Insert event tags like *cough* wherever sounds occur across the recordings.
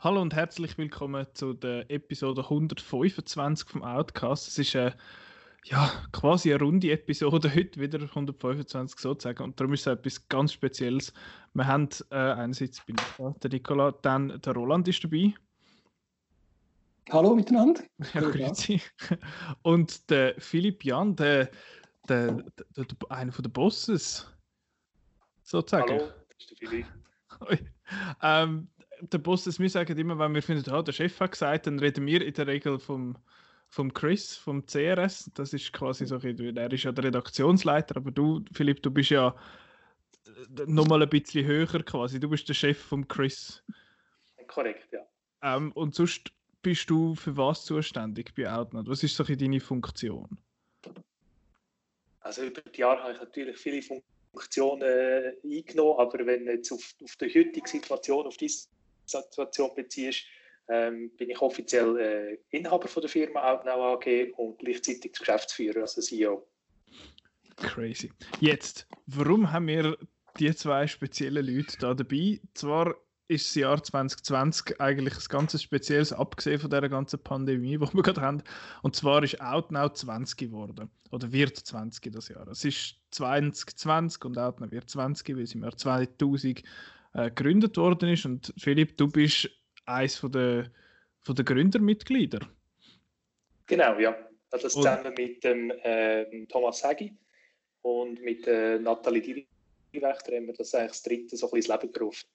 Hallo und herzlich willkommen zu der Episode 125 vom Outcast. Es ist eine, ja, quasi eine runde Episode, heute wieder 125 sozusagen. Und darum ist es etwas ganz Spezielles. Wir haben äh, einerseits bin ich da, der Nicola, dann der Roland ist dabei. Hallo miteinander. Ja, grüezi. *laughs* Und der Philipp Jan, der, der, der, der einer der Bosses, sozusagen. Hallo, das ist der Philipp. *laughs* ähm, der Boss, das wir sagen immer, wenn wir finden, oh, der Chef hat gesagt, dann reden wir in der Regel vom, vom Chris, vom CRS. Das ist quasi so, er ist ja der Redaktionsleiter, aber du, Philipp, du bist ja nochmal ein bisschen höher quasi. Du bist der Chef vom Chris. Korrekt, ja. Ähm, und sonst bist du für was zuständig bei Outnet? Was ist so deine Funktion? Also über die Jahre habe ich natürlich viele Funktionen äh, eingenommen, aber wenn du jetzt auf, auf die heutige Situation, auf diese Situation beziehst, ähm, bin ich offiziell äh, Inhaber von der Firma Outnow AG und gleichzeitig Geschäftsführer, also CEO. Crazy. Jetzt, warum haben wir die zwei speziellen Leute da dabei? Zwar ist das Jahr 2020 eigentlich ein ganz spezielles, abgesehen von der ganzen Pandemie, die wir gerade haben. Und zwar ist Outnow 20 geworden. Oder wird 20 das Jahr. Es ist 2020 und Outnow wird 20, weil es im Jahr 2000 äh, gegründet worden ist. Und Philipp, du bist eines von der, von der Gründermitglieder. Genau, ja. Das zusammen mit dem äh, Thomas Hagi und mit äh, Nathalie Diriwächter haben wir das eigentlich das dritte so ein bisschen ins Leben gerufen.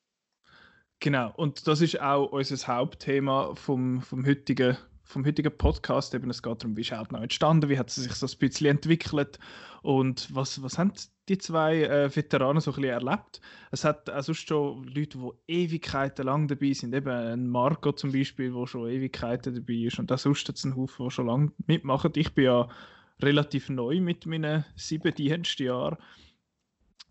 Genau, und das ist auch unser Hauptthema vom, vom heutigen vom heutigen Podcast. Eben, es geht darum, wie ist Outnow entstanden, wie hat es sich so ein bisschen entwickelt und was, was haben die zwei äh, Veteranen so ein bisschen erlebt. Es hat auch sonst schon Leute, die Ewigkeiten lang dabei sind, eben ein Marco zum Beispiel, der schon Ewigkeiten dabei ist und auch sonst hat es einen Haufen, die schon lange mitmachen. Ich bin ja relativ neu mit meinen sieben Dienstjahren.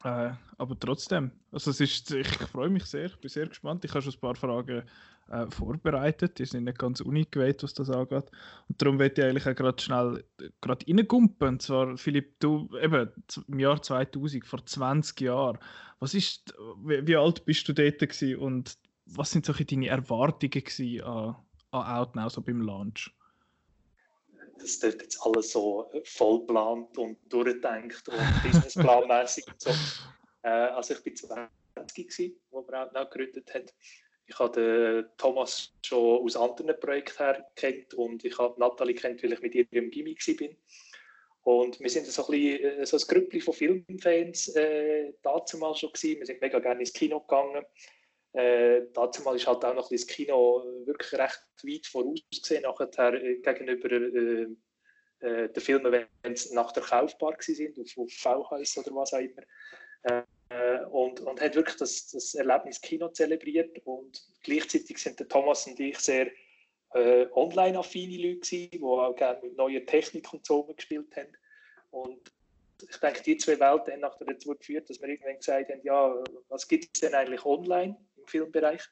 Äh, aber trotzdem, also es ist, ich freue mich sehr, ich bin sehr gespannt. Ich habe schon ein paar Fragen äh, vorbereitet. Die sind nicht ganz uningeweiht, was das angeht. Und darum werde ich eigentlich auch gerade schnell gerade reingumpen. Und zwar, Philipp, du eben im Jahr 2000, vor 20 Jahren. Was ist, wie, wie alt bist du dort gewesen und was sind so deine Erwartungen an, an Outnow, so beim Launch? das wird jetzt alles so vollplant und durchdenkt und *laughs* businessplanmäßig so. Äh, also ich bin 20 gewesen, wo wir auch gegründet haben. Ich habe Thomas schon aus anderen Projekten her kennt und ich habe Nathalie kennt, weil ich mit ihr im Gimmick bin. Und wir sind so ein, bisschen, äh, so ein Grüppli von Filmfans äh, dazu mal schon gewesen. Wir sind mega gerne ins Kino gegangen. Äh, dazu mal ist halt auch noch das Kino wirklich recht weit vorausgesehen nachher äh, gegenüber äh, äh, den Filmen, wenn sie nach der kaufbar sind, auf, auf VHS oder was auch immer. Äh, und, und hat wirklich das, das Erlebnis Kino zelebriert und gleichzeitig sind der Thomas und ich sehr äh, online-affine Leute gewesen, die auch gerne mit neuer Technik und so gespielt haben. Und ich denke, die zwei Welten haben nachher dazu geführt, dass wir irgendwann gesagt haben, ja, was gibt es denn eigentlich online im Filmbereich?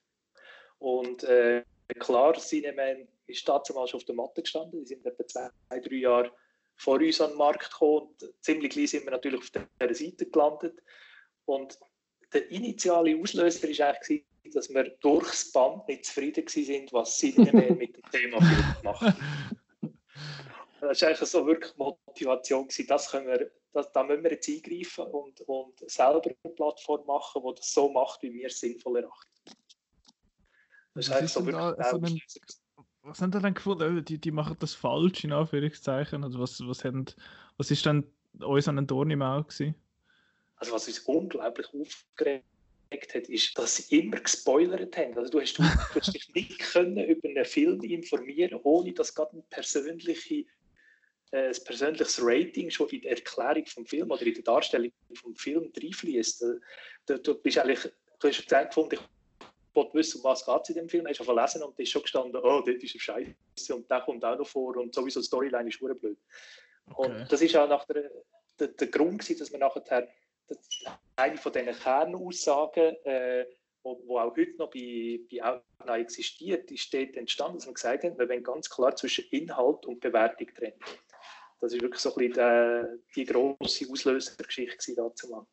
Und äh, klar, Cineman ist dazu mal schon auf der Matte gestanden. Die sind etwa zwei, drei Jahre vor uns an den Markt gekommen. Und ziemlich gleich sind wir natürlich auf dieser Seite gelandet. Und der initiale Auslöser war eigentlich, dass wir durchs Band nicht zufrieden waren, was Cineman mit dem Thema *laughs* macht. Das war eigentlich so wirklich Motivation, gewesen, das können wir, das, da müssen wir jetzt eingreifen und, und selber eine Plattform machen, die das so macht, wie wir es sinnvoll erachten. Das ist eigentlich so wirklich da, so ein, Was haben Sie dann gefunden? Die, die machen das falsch, in Anführungszeichen? Also was, was, haben, was ist dann uns an den Dorn im Auge gewesen? Also was uns unglaublich aufgeregt hat, ist, dass sie immer gespoilert haben. Also du hast, du, du *laughs* hast dich nicht können über einen Film informieren, ohne dass gerade ein, persönliche, äh, ein persönliches Rating schon in der Erklärung vom Film oder in der Darstellung vom Film reinfließt. Du, du, bist eigentlich, du hast gefunden, ich wollte wissen, um was geht es in dem Film, hast du verlesen und ist schon gestanden, oh, dort ist ein Scheiße und der kommt auch noch vor und sowieso die Storyline ist blöd. Okay. Und das ist auch nach der, der, der Grund, gewesen, dass wir nachher eine von diesen Kernaussagen, äh, wo, wo auch heute noch bei, bei Outnow existiert, ist dort entstanden, dass wir gesagt haben, wir wollen ganz klar zwischen Inhalt und Bewertung trennen. Das ist wirklich so ein bisschen die, die grosse Auslösergeschichte dazu.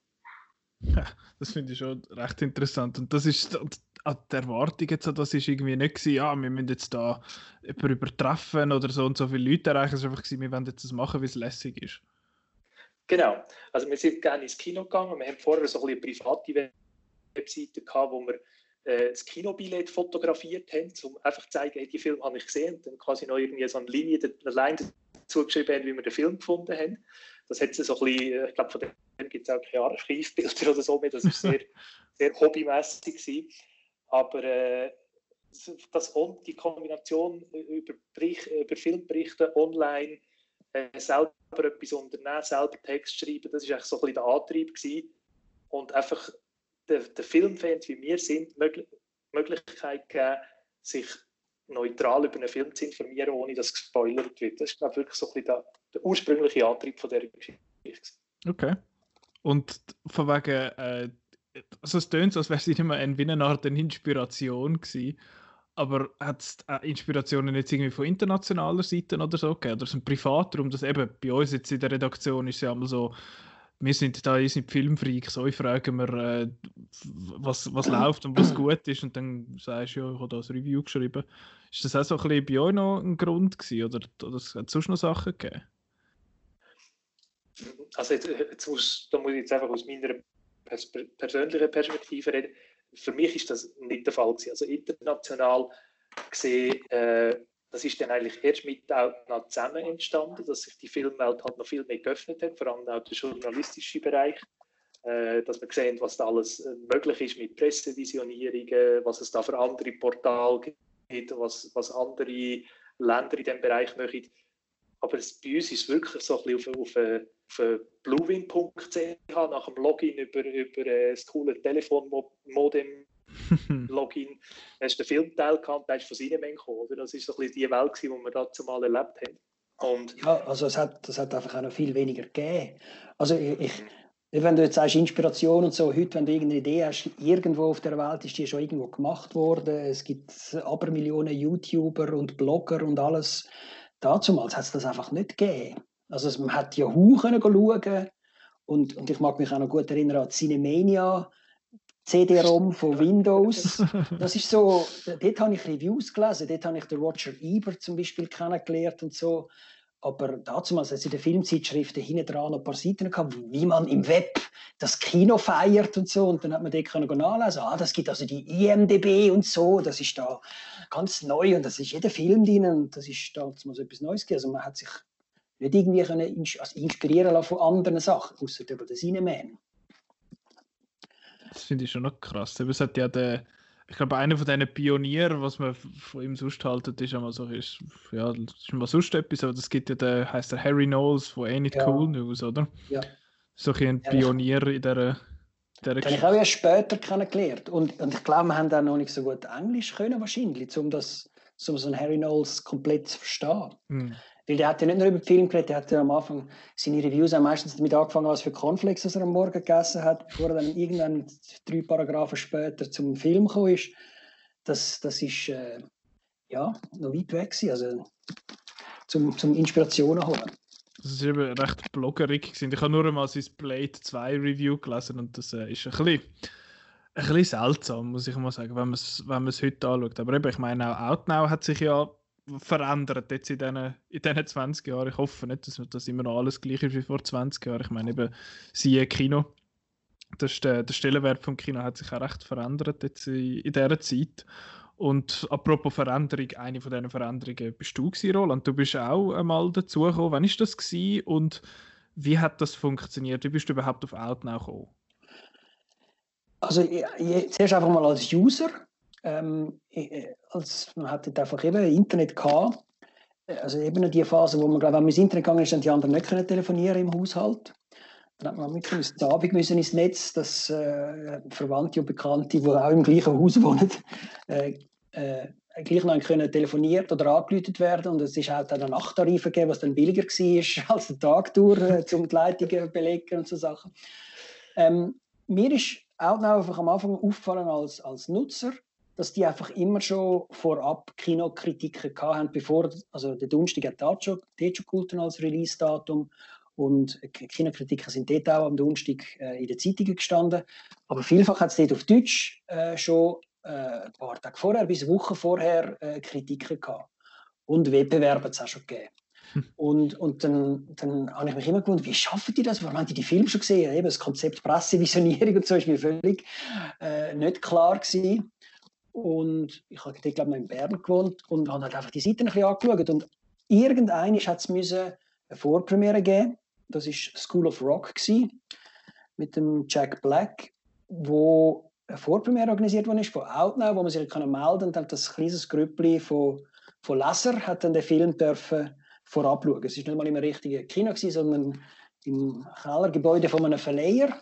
Ja, das finde ich schon recht interessant. Und das ist die Erwartung jetzt, das ist irgendwie nicht gewesen, ja, wir müssen jetzt da jemanden übertreffen oder so und so viele Leute erreichen. Es war einfach gewesen, wir wollen jetzt das machen, wie es lässig ist. Genau. Also wir sind gerne ins Kino gegangen. Wir haben vorher so ein bisschen eine private Webseite gehabt, wo wir äh, das Kinobillett fotografiert haben, um einfach zu zeigen, hey, die Film habe ich gesehen und dann quasi noch irgendwie so eine Linie, eine Line zugeschrieben haben, wie wir den Film gefunden haben. Das hat so ein bisschen, äh, ich glaube, von dem gibt es auch keine Archivbilder oder so mehr. Das war sehr, *laughs* sehr hobbymäßig gewesen. Aber äh, das, die Kombination über, Bericht, über Filmberichte online, äh, selber etwas unternehmen, selber Text schreiben, das war eigentlich so ein bisschen der Antrieb gewesen. Und einfach den, den Filmfans, wie wir sind, die Möglichkeit geben, sich neutral über einen Film zu informieren, ohne dass gespoilert wird. Das ich, wirklich so ein bisschen der, der ursprüngliche Antrieb von dieser Geschichte. Okay. Und von wegen, äh, also es tönt so, als wäre es immer eine Art eine Inspiration gewesen. Aber hat es äh, Inspirationen jetzt irgendwie von internationaler Seite oder so gegeben? Oder so ein Privatraum, das eben bei uns jetzt in der Redaktion ist es ja einmal so, wir sind da wir sind Filmfreaks, euch fragen wir, äh, was, was läuft und was gut ist und dann sagst du, ja, ich habe da ein Review geschrieben. Ist das auch so ein bisschen bei euch noch ein Grund gewesen oder, oder hat es sonst noch Sachen gegeben? Also jetzt, jetzt muss, da muss ich jetzt einfach aus meiner pers persönlichen Perspektive reden. Für mich ist das nicht der Fall gewesen. Also international gesehen äh, das ist dann eigentlich erst mit Outnow zusammen entstanden, dass sich die Filmwelt halt noch viel mehr geöffnet hat, vor allem auch der journalistische Bereich, äh, dass wir sehen, was da alles äh, möglich ist mit Pressevisionierungen, was es da für andere Portale gibt, was, was andere Länder in diesem Bereich machen. Aber es, bei uns ist es wirklich so ein bisschen auf, auf, auf bluewin.ch nach dem Login über, über äh, das coole Telefonmodem *laughs* Login, hast du den Filmteil gehabt, der ist von Cinemain gekommen, oder? Das ist so ein bisschen die Welt, die wir dazu mal erlebt haben. Und ja, also es hat, das hat einfach auch noch viel weniger gegeben. Also ich, ich wenn du jetzt sagst Inspiration und so, heute, wenn du irgendeine Idee hast, irgendwo auf der Welt ist die schon irgendwo gemacht worden. Es gibt aber Millionen YouTuber und Blogger und alles. Dazumals hat es das einfach nicht gegeben. Also man hat Yahoo können schauen und, und ich mag mich auch noch gut erinnern an Cinemania CD-ROM von Windows. Das ist *laughs* so, dort habe ich Reviews gelesen, dort habe ich den Roger Ebert zum Beispiel kennengelernt und so. Aber dazu also in den Filmzeitschriften hinten dran ein paar Seiten gehabt, wie man im Web das Kino feiert und so. Und dann hat man dort können nachlesen, ah, das gibt also die IMDB und so, das ist da ganz neu und das ist jeder Film drin und das ist da so etwas Neues. Also man hat sich nicht irgendwie können also inspirieren lassen von anderen Sachen, außer über das Cineman. Das finde ich schon noch krass. es hat ja der, ich glaube, einer von diesen Pionieren, was man von ihm sonst haltet, ist einmal so, ist, ja, das ist mal sonst etwas, aber das gibt ja der, heißt der Harry Knowles von Ain't It ja. Cool News, oder? Ja. So ein Pionier in dieser den habe ich auch erst später kennengelernt. Und, und ich glaube, wir haben auch noch nicht so gut Englisch können, wahrscheinlich, um, das, um so einen Harry Knowles komplett zu verstehen. Mm. Weil der hat ja nicht nur über Film geredet, der hat ja am Anfang seine Reviews auch meistens damit angefangen, was für Cornflakes er am Morgen gegessen hat, bevor er dann irgendwann drei Paragraphen später zum Film gekommen ist. Das, das ist äh, ja noch weit weg gewesen, also zum, zum Inspirationen holen. Das war eben recht bloggerig. Gewesen. Ich habe nur einmal sein Blade 2 Review gelesen und das äh, ist ein bisschen, ein bisschen seltsam, muss ich mal sagen, wenn man es wenn heute anschaut. Aber eben, ich meine, auch Outnow hat sich ja verändert jetzt in diesen, in diesen 20 Jahren. Ich hoffe nicht, dass das immer noch alles gleich ist wie vor 20 Jahren. Ich meine eben, siehe Kino. Das der, der Stellenwert vom Kino hat sich auch recht verändert jetzt in, in dieser Zeit. Und apropos Veränderung, eine von diesen Veränderungen bist du gewesen, Roland. Du bist auch einmal dazugekommen. Wann war das gewesen und wie hat das funktioniert? Wie bist du überhaupt auf Outnow gekommen? Also ich, ich, zuerst einfach mal als User ähm, äh, als man hatte einfach eben Internet gehabt. Also eben die Phase, wo man, glaube wenn man ins Internet gegangen ist, dann die anderen nicht können telefonieren im Haushalt. Dann hat man mit dem Abend müssen ins Netz, dass äh, Verwandte und Bekannte, die auch im gleichen Haus wohnen, *laughs* äh, äh, gleich noch können telefoniert oder angerufen werden. Und es ist halt auch eine Nachttarif gegeben, was dann billiger war *laughs* als der Tag durch, äh, um die Leitungen zu belegen und so Sachen. Ähm, mir ist Outnow einfach am Anfang auffallen als, als Nutzer, dass die einfach immer schon vorab Kinokritiken hatten, bevor, also der Donnerstag hat dort schon, schon als Release-Datum und Kinokritiken sind dort auch am Donnerstag äh, in den Zeitungen gestanden. Aber vielfach hat es dort auf Deutsch äh, schon äh, ein paar Tage vorher, bis eine Woche vorher äh, Kritiken gehabt. Und Wettbewerbe hat es auch schon gegeben. Und, und dann, dann habe ich mich immer gewundert, wie schaffen die das? Warum haben die die Filme schon gesehen? Eben das Konzept Pressevisionierung und so ist mir völlig äh, nicht klar gewesen. Und ich habe dort, glaube ich, in Bern gewohnt und habe halt einfach die Seiten ein bisschen angeschaut. Und irgendein hat es eine Vorpremiere geben. Das war School of Rock gewesen, mit dem Jack Black, wo eine Vorpremiere organisiert worden ist von Outnow, wo man sich melden kann. Und dann das kleines Grüppli von, von Leser hat dann den Film dürfen vorab schauen. Es war nicht mal im richtigen Kino, gewesen, sondern im Kellergebäude von einem Verleiher.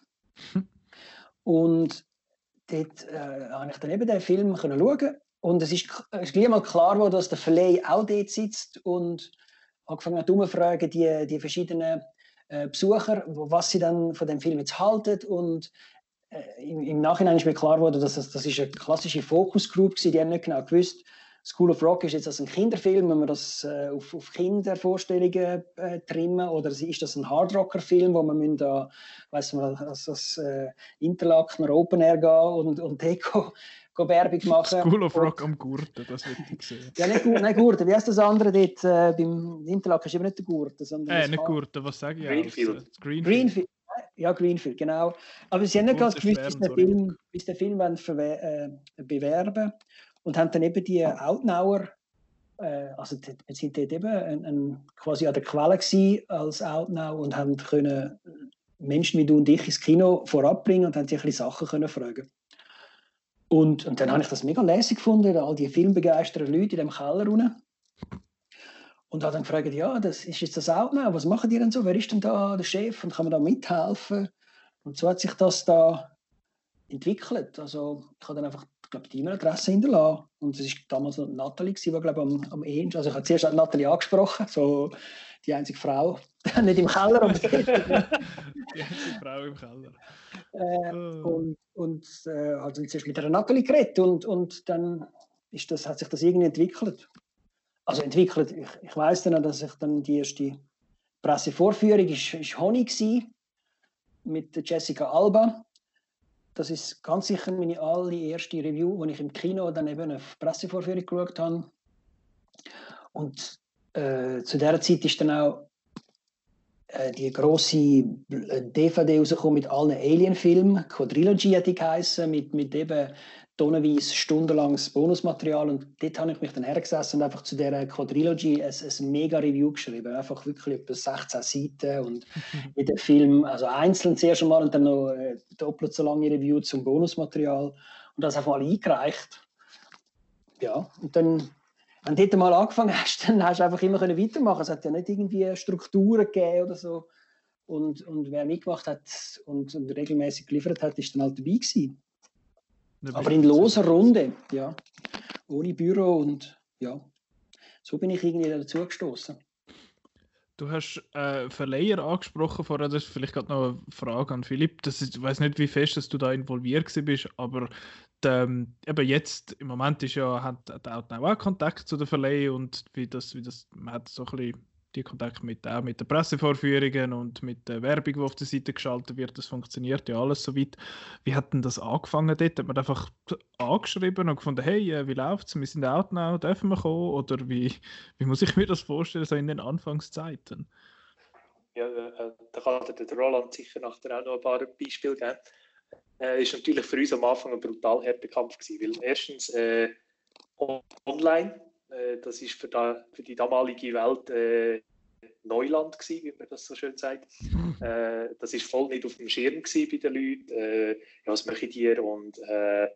*laughs* Und dort äh, habe ich dann eben den Film können schauen. Und es ist, es ist gleich mal klar geworden, dass der Verleih auch dort sitzt und angefangen hat umzufragen, die, die verschiedenen äh, Besucher, was sie dann von dem Film jetzt halten. Und äh, im, im, Nachhinein ist mir klar geworden, dass das, das ist eine klassische Focus Group war, die haben nicht genau gewusst, School of Rock ist jetzt also ein Kinderfilm, wenn wir das äh, auf, auf, Kindervorstellungen äh, trimmen, oder ist das ein Hardrocker-Film, wo man müssen da, weiß man, als das äh, Interlakener Open Air gehen und, und Deko Werbung machen. School of Rock am Gurten, das wird ich sehen. ja, nicht, nicht Gurten. Wie heißt das andere dort? Äh, beim Interlaken ist eben nicht der Gurten, sondern. Äh, nicht Gurten, was sage ich? Greenfield. Aus, Greenfield. Greenfield. Ja, Greenfield, genau. Aber sie haben nicht ganz gewusst, bis der Film, bis der Film wollen, äh, bewerben und haben dann eben die Outnauer, äh, also wir sind dort eben ein, ein, quasi an der Quelle als Outnow und haben können Menschen wie du und ich ins Kino vorabbringen und haben sich ein bisschen Sachen können fragen. Und, und dann habe ich das mega lässig gefunden, all die filmbegeisterten Leute in dem Keller unten. Und habe dann gefragt, ja, das ist jetzt das Outnow, was machen die denn so? Wer ist denn da der Chef und kann man da mithelfen? Und so hat sich das da entwickelt. Also ich habe dann einfach glaube die E-Mail-Adresse hinterlassen. Und es war damals noch Nathalie, die glaube am, am ehesten. Also ich habe zuerst Nathalie angesprochen, so die einzige Frau, *laughs* nicht im Keller, aber die einzige Frau im Keller. Äh, oh. Und, und äh, also zuerst mit der Nathalie geredet und, und dann ist das, hat sich das irgendwie entwickelt. Also entwickelt, ich, ich weiß dann, dass ich dann die erste Pressevorführung ist, ist Honig war, mit Jessica Alba das ist ganz sicher meine allererste Review, die ich im Kino dann eben auf Pressevorführung geschaut habe. Und äh, zu dieser Zeit ist dann auch äh, die große DVD rausgekommen mit allen Alien-Filmen. Quadrilogy hat die geheißen, mit, mit eben tonnenweise stundenlanges Bonusmaterial und dort habe ich mich dann hergesessen und einfach zu dieser Quadrilogy ein, ein mega Review geschrieben. Einfach wirklich etwa 16 Seiten und jeder Film, also einzeln zuerst einmal und dann noch äh, doppelt so lange Review zum Bonusmaterial und das einfach mal eingereicht. Ja, und dann, wenn du dort mal angefangen hast, *laughs* dann hast du einfach immer weitermachen Es hat ja nicht irgendwie Strukturen gegeben oder so. Und, und wer mitgemacht hat und, und regelmäßig geliefert hat, ist dann halt dabei gewesen. Aber in loser Runde, ja. Ohne Büro und ja. So bin ich irgendwie dazu gestoßen. Du hast äh, Verleiher angesprochen vorher, das ist vielleicht gerade noch eine Frage an Philipp. Das ist, ich weiß nicht, wie fest dass du da involviert bist, aber die, ähm, eben jetzt im Moment ist ja, hat, hat auch Kontakt zu den Verleihen und wie das, wie das, man hat so ein bisschen die Kontakte mit, auch mit den Pressevorführungen und mit der Werbung, die auf der Seite geschaltet wird, das funktioniert ja alles soweit. Wie hat denn das angefangen dort? Hat man einfach angeschrieben und gefunden, hey, äh, wie läuft es? Wir sind out now, dürfen wir kommen? Oder wie, *laughs* wie muss ich mir das vorstellen, so in den Anfangszeiten? Ja, äh, da kann der Roland sicher nachher auch noch ein paar Beispiele geben. Äh, ist natürlich für uns am Anfang ein brutal harter Kampf gewesen, weil erstens äh, online äh, das ist für, da, für, die damalige Welt äh, Neuland gewesen, wie man das so schön sagt. Äh, das ist voll nicht auf dem Schirm bei den Leuten. Äh, ja, was mache ich dir? Und äh,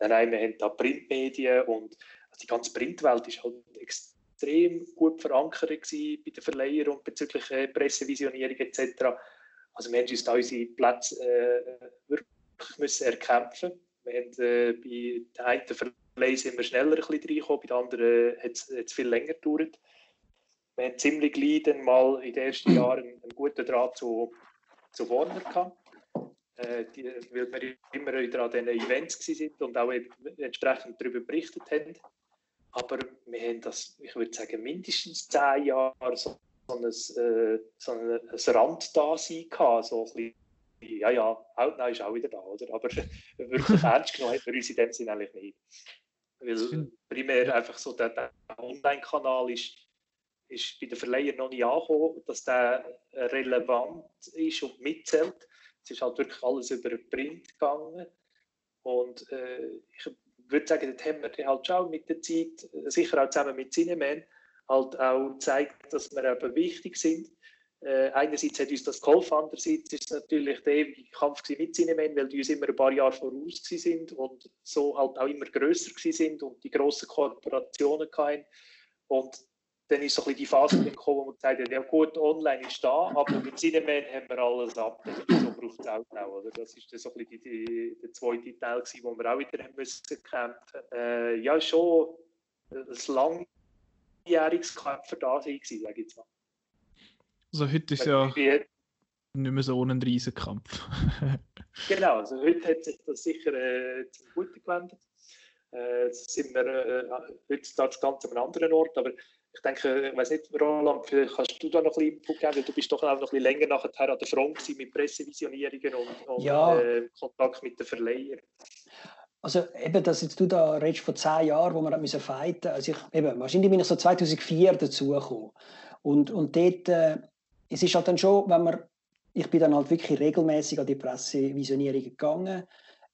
nein, wir haben da Printmedien und also die ganze Printwelt ist halt extrem gut verankert gewesen bei den Verleihern und bezüglich Pressevisionierung etc. Also wir haben uns da unsere Plätze wirklich müssen erkämpfen. Wir haben äh, bei den einen Play sind wir schneller ein bisschen reingekommen, bei den anderen hat es viel länger gedauert. Wir haben ziemlich gleich dann mal in den ersten Jahren einen, einen guten Draht zu, zu Warner gehabt. äh, die, weil wir immer wieder an diesen Events sind und auch entsprechend darüber berichtet haben. Aber wir haben das, ich würde sagen, mindestens zehn Jahre so, so ein, äh, so ein, ein Randdasein gehabt, so ein bisschen ja, ja, Outnow ist auch wieder da, oder? Aber *laughs* wirklich ernst genommen hat wir uns in dem Sinne eigentlich nicht. Weil primär einfach so der, der Online-Kanal ist, ist bei den Verleihern noch nicht angekommen, dass der relevant ist und mitzählt. Es ist halt wirklich alles über den Print gegangen. Und äh, ich würde sagen, dort haben wir halt schon mit der Zeit, sicher auch zusammen mit Cineman, halt auch gezeigt, dass wir eben wichtig sind äh, einerseits hat uns das geholfen, andererseits ist es natürlich der Kampf mit Cinemen, weil die uns immer ein paar Jahre voraus sind und so halt auch immer grösser sind und die grossen Kooperationen hatten. Und dann ist so ein bisschen die Phase gekommen, wo man gesagt hat, ja gut, online ist da, aber mit Cinemen haben wir alles ab. So braucht es auch noch. Oder? Das ist so ein bisschen die, die, der zweite Teil, gewesen, wo wir auch wieder haben müssen kämpfen. Äh, ja, schon ein langjähriges Kämpfer da sein, sage ich jetzt mal. Also heute ist ja nicht mehr so ein Riesenkampf. *laughs* genau, also heute hat sich das sicher äh, zum Guten gewendet. Äh, sind wir äh, heutzutage ganz an einem anderen Ort, aber ich denke, ich weiß nicht, Roland, vielleicht kannst du da noch ein bisschen Input geben, du bist doch auch noch ein bisschen länger nachher an der Front mit Pressevisionierungen und, und ja. äh, Kontakt mit den Verleihern. Also eben, dass jetzt du da redest von zehn Jahren, wo wir müssen fighten. Also ich, eben, wahrscheinlich bin ich so 2004 dazugekommen. Und, und dort äh, es ist halt dann schon, wenn man, ich bin dann halt wirklich regelmäßig an die Pressevisionierungen gegangen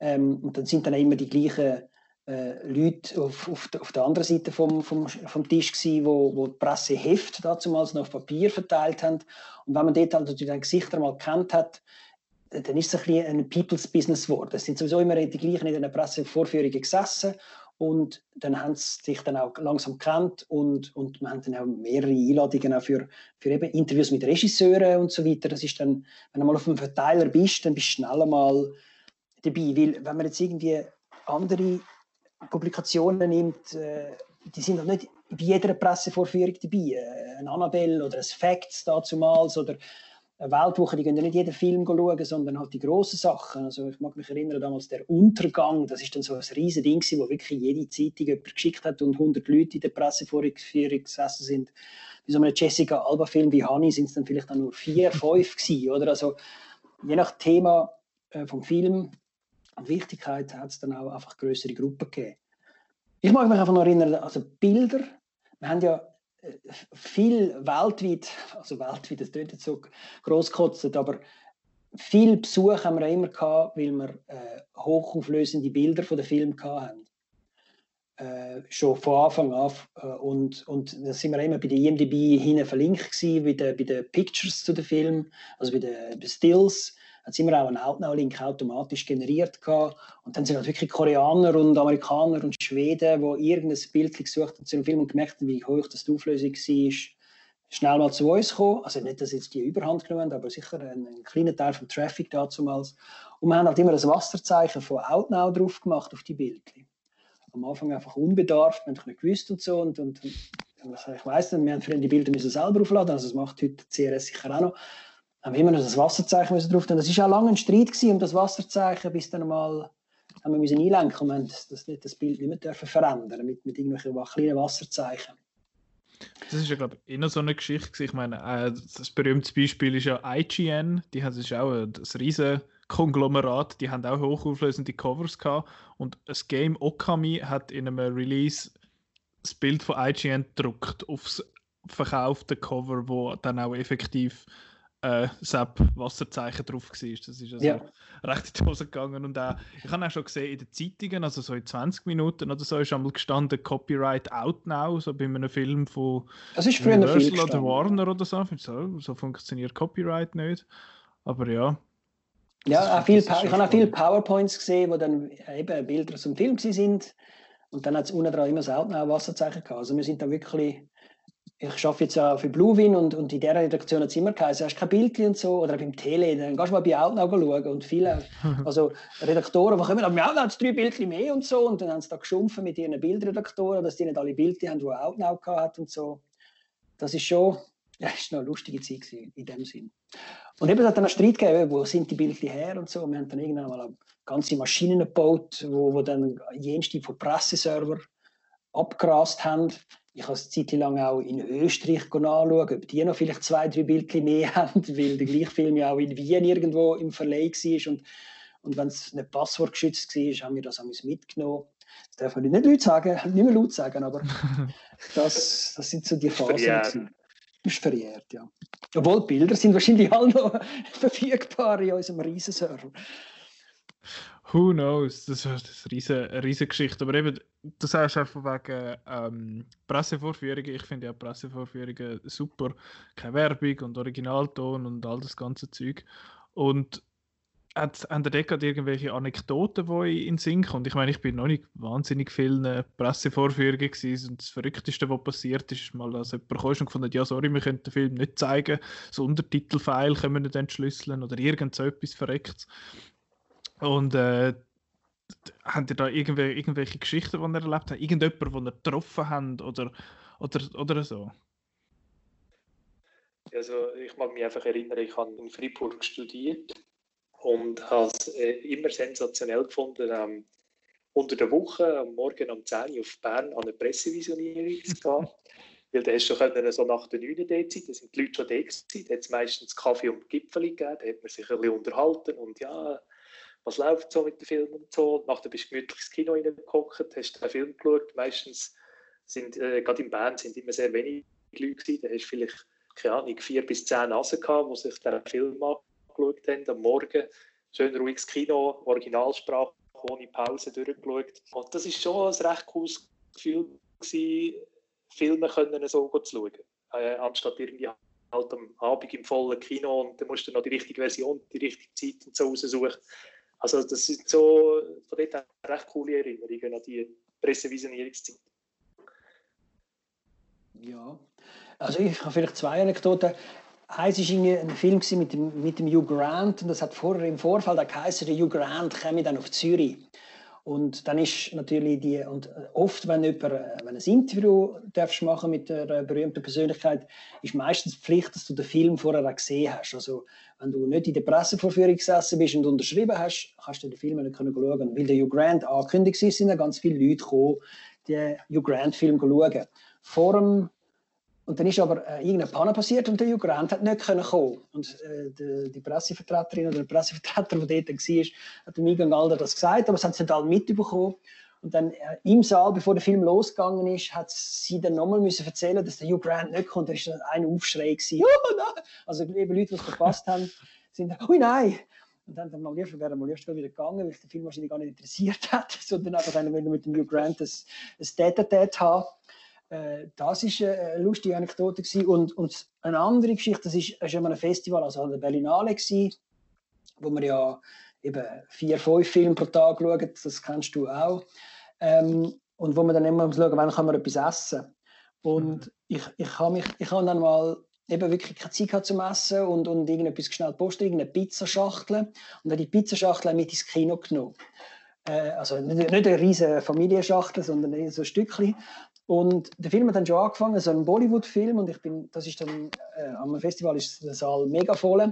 ähm, und dann sind dann immer die gleichen äh, Leute auf, auf, auf, der anderen Seite vom, vom, vom Tisch gewesen, wo, wo die Presseheft damals noch auf Papier verteilt haben und wenn man dort halt natürlich ein Gesichter mal kennt hat, dann ist es ein ein People's Business geworden. Es sind sowieso immer die gleichen in den Pressevorführungen gesessen und dann haben sie sich dann auch langsam gekannt und, und wir haben dann auch mehrere Einladungen auch für, für eben Interviews mit Regisseuren und so weiter. Das ist dann, wenn du mal auf einem Verteiler bist, dann bist du schnell mal dabei. Weil wenn man jetzt irgendwie andere Publikationen nimmt, äh, die sind doch nicht bei jeder Pressevorführung dabei. Äh, ein Annabelle oder ein Facts dazumals oder Weltwoche, die gehen ja nicht jeden Film schauen, sondern halt die grossen Sachen. Also ich mag mich erinnern, damals der Untergang, das ist dann so ein riesen Ding wo wirklich jede Zeitung jemand geschickt hat und 100 Leute in der Presseführung gesessen sind. Bei so einem Jessica Alba-Film wie Honey sind es dann vielleicht dann nur vier, *laughs* fünf gewesen, oder? Also je nach Thema äh, vom Film und Wichtigkeit hat es dann auch einfach größere Gruppen gegeben. Ich mag mich einfach noch erinnern, also Bilder, wir haben ja viel weltweit, also weltweit, das klingt so grosskotzend, aber viel Besuch haben wir immer gehabt, weil wir äh, hochauflösende Bilder von den Filmen hatten. Äh, schon von Anfang an. Äh, und, und da sind wir immer bei der IMDb hinten verlinkt gewesen, bei den, Pictures zu den Filmen, also bei den, Stills hat immer auch einen Outnow-Link automatisch generiert gehabt. Und dann sind halt wirklich Koreaner und Amerikaner und Schweden, die irgendein Bild gesucht haben zu einem Film und gemerkt haben, wie hoch das die Auflösung war, schnell mal zu uns gekommen. Also nicht, dass jetzt die Überhand genommen haben, aber sicher ein, ein kleiner Teil vom Traffic damals. Und wir haben halt immer ein Wasserzeichen von Outnow drauf gemacht auf die Bildchen. Am Anfang einfach unbedarft, man hat nicht gewusst und so. Und, und, und ich weiss nicht, wir haben früher die Bilder müssen selber aufladen, also das macht heute CRS sicher auch noch haben wir immer noch das Wasserzeichen müssen drauf tun. Das war auch lange ein Streit gewesen um das Wasserzeichen, bis dann mal haben wir müssen einlenken und wir das, Bild nicht mehr dürfen verändern mit, mit irgendwelchen kleinen Wasserzeichen. Das ist ja, glaube ich, immer so eine Geschichte. Ich meine, äh, das berühmte Beispiel ist ja IGN. Die haben ist auch ein, ein riesen Konglomerat. Die haben auch hochauflösende Covers gehabt. Und das Game Okami hat in einem Release das Bild von IGN gedruckt aufs verkaufte Cover, wo dann auch effektiv äh, Sepp Wasserzeichen drauf war. Das ist also ja. recht in die Hose gegangen. Und auch, ich habe auch schon gesehen in den Zeitungen, also so in 20 Minuten oder so, ist einmal gestanden Copyright out now, so bei einem Film von das ist Universal oder Warner oder so. so. So funktioniert Copyright nicht. Aber ja. Ja, viel, ich habe auch viele PowerPoints gesehen, wo dann eben Bilder zum Film sind. Und dann hat es unten dran immer das Outnow Wasserzeichen gehabt. Also wir sind da wirklich ich arbeite jetzt ja für Bluewin und, und in der Redaktion hat es immer geheißen, hast kein Bild und so, oder beim Tele, dann gehst du mal bei Outnow schauen und viele, *laughs* also Redaktoren, die kommen, aber Outnow hat drei Bildchen mehr und so und dann haben sie da geschumpfen mit ihren Bildredaktoren, dass die nicht alle Bilder haben, die Outnow hat und so. Das ist schon, ja, es war eine lustige Zeit in dem Sinn. Und eben, es hat dann einen Streit gegeben, wo sind die Bilder her und so. Wir haben dann irgendwann mal ganze Maschinen gebaut, wo, wo dann jenste von Presseserver abgerast haben. Ich habe es Zeit lang auch in Österreich anschauen, ob die noch vielleicht zwei, drei Bilder mehr *laughs* haben, weil der gleiche Film ja auch in Wien irgendwo im Verleih war. Und, und wenn es nicht passwortgeschützt war, haben wir das mitgenommen. Das darf man nicht laut sagen, *laughs* nicht mehr laut sagen, aber *laughs* das, das sind so die Phasen. Das ist verjährt, ja. Obwohl, Bilder sind wahrscheinlich alle noch verfügbar in unserem Riesenserver. Who knows? Das ist eine riesige, riesige Geschichte. Aber eben, du sagst einfach wegen ähm, Pressevorführungen. Ich finde ja Pressevorführungen super. Keine Werbung und Originalton und all das ganze Zeug. Und hat, haben der Deckard irgendwelche Anekdoten, die in den Sinn kommen? Ich meine, ich bin noch nicht wahnsinnig vielen Pressevorführungen gewesen und das Verrückteste, was passiert ist, ist mal, dass jemand kam und gefunden ja, sorry, wir können den Film nicht zeigen, das Untertitelfile können wir nicht entschlüsseln oder irgend so etwas Verrücktes. Und äh, habt ihr da irgendwelche, irgendwelche Geschichten, die ihr erlebt habt? Irgendjemand, den ihr getroffen habt oder, oder, oder so? Also ich mag mich einfach erinnern, ich habe in Freiburg studiert und habe es äh, immer sensationell gefunden, ähm, unter der Woche am Morgen um 10 Uhr auf Bern an eine Pressevisionierung zu gehen. *laughs* Weil da hast du schon so nach der 9. Zeit, da sind die Leute schon da gewesen, da hat es meistens Kaffee und Gipfel gegeben, da hat man sich ein bisschen unterhalten und ja, was läuft so mit den Filmen und so. Und nachher bist du gemütlich ins Kino reingeguckt, hast den Film geschaut. Meistens sind, äh, gerade in Bern sind immer sehr wenige Leute gewesen. Da hast du vielleicht, keine Ahnung, vier bis zehn Nasen gehabt, die sich den Film angeschaut haben, am Morgen. Schön ruhiges Kino, Originalsprache, ohne Pause durchgeschaut. Und das ist schon ein recht cooles Gefühl gewesen, Filme können so gut zu schauen. Äh, anstatt irgendwie halt am Abend im vollen Kino und dann musst du noch die richtige Version, die richtige Zeit und so raussuchen. Also das sind so von dort recht coole Erinnerungen an die Pressevisionierungszeit. Ja, also ich habe vielleicht zwei Anekdoten. Eins war ein Film mit dem, mit dem Hugh Grant und das hat vorher im Vorfall der Hugh Grant käme dann auf Zürich. Und dann ist natürlich die, und oft, wenn jemand wenn ein Interview darfst machen mit einer berühmten Persönlichkeit, ist meistens die Pflicht, dass du den Film vorher auch gesehen hast. Also, wenn du nicht in der Pressevorführung gesessen bist und unterschrieben hast, kannst du den Film nicht schauen können. Weil der Hugh Grant angekündigt ist, sind ganz viele Leute gekommen, den Hugh Grant-Film schauen. Vor dem und dann ist aber äh, irgendeine Panne passiert und der Hugh Grant hat nicht können kommen. Und äh, die, die, Pressevertreterin oder der Pressevertreter, der dort war, hat dem Eingang all das gesagt, aber es haben sie nicht mitbekommen. Und dann äh, im Saal, bevor der Film losgegangen ist, hat sie dann nochmal müssen erzählen, dass der Hugh Grant nicht kommt. Da war ein Aufschrei gewesen. Also eben Leute, die es verpasst haben, sind ui nein! Und dann haben wir wären wir erst wieder gegangen, weil es den Film wahrscheinlich gar nicht interessiert *laughs* hat, sondern einfach mit dem Hugh Grant ein Date-a-Date haben. Äh, das ist eine lustige Anekdote gewesen. Und, und eine andere Geschichte, das ist, ist ein Festival, also an der Berlinale gewesen, wo man ja eben vier, fünf Filme pro Tag schaut, das kennst du auch. Ähm, und wo man dann immer muss schauen, wann kann man etwas essen. Und mhm. ich, ich habe mich, ich habe dann mal eben wirklich keine Zeit gehabt zum Essen und, und irgendetwas schnell posten, irgendeine Pizzaschachtel. Und dann die Pizzaschachtel mit ins Kino genommen. Äh, also nicht, nicht eine riesige Familienschachtel, sondern so ein Stückchen. Und der Film hat dann schon angefangen, so ein Bollywood-Film, und ich bin, das ist dann, äh, am Festival ist der Saal mega voll.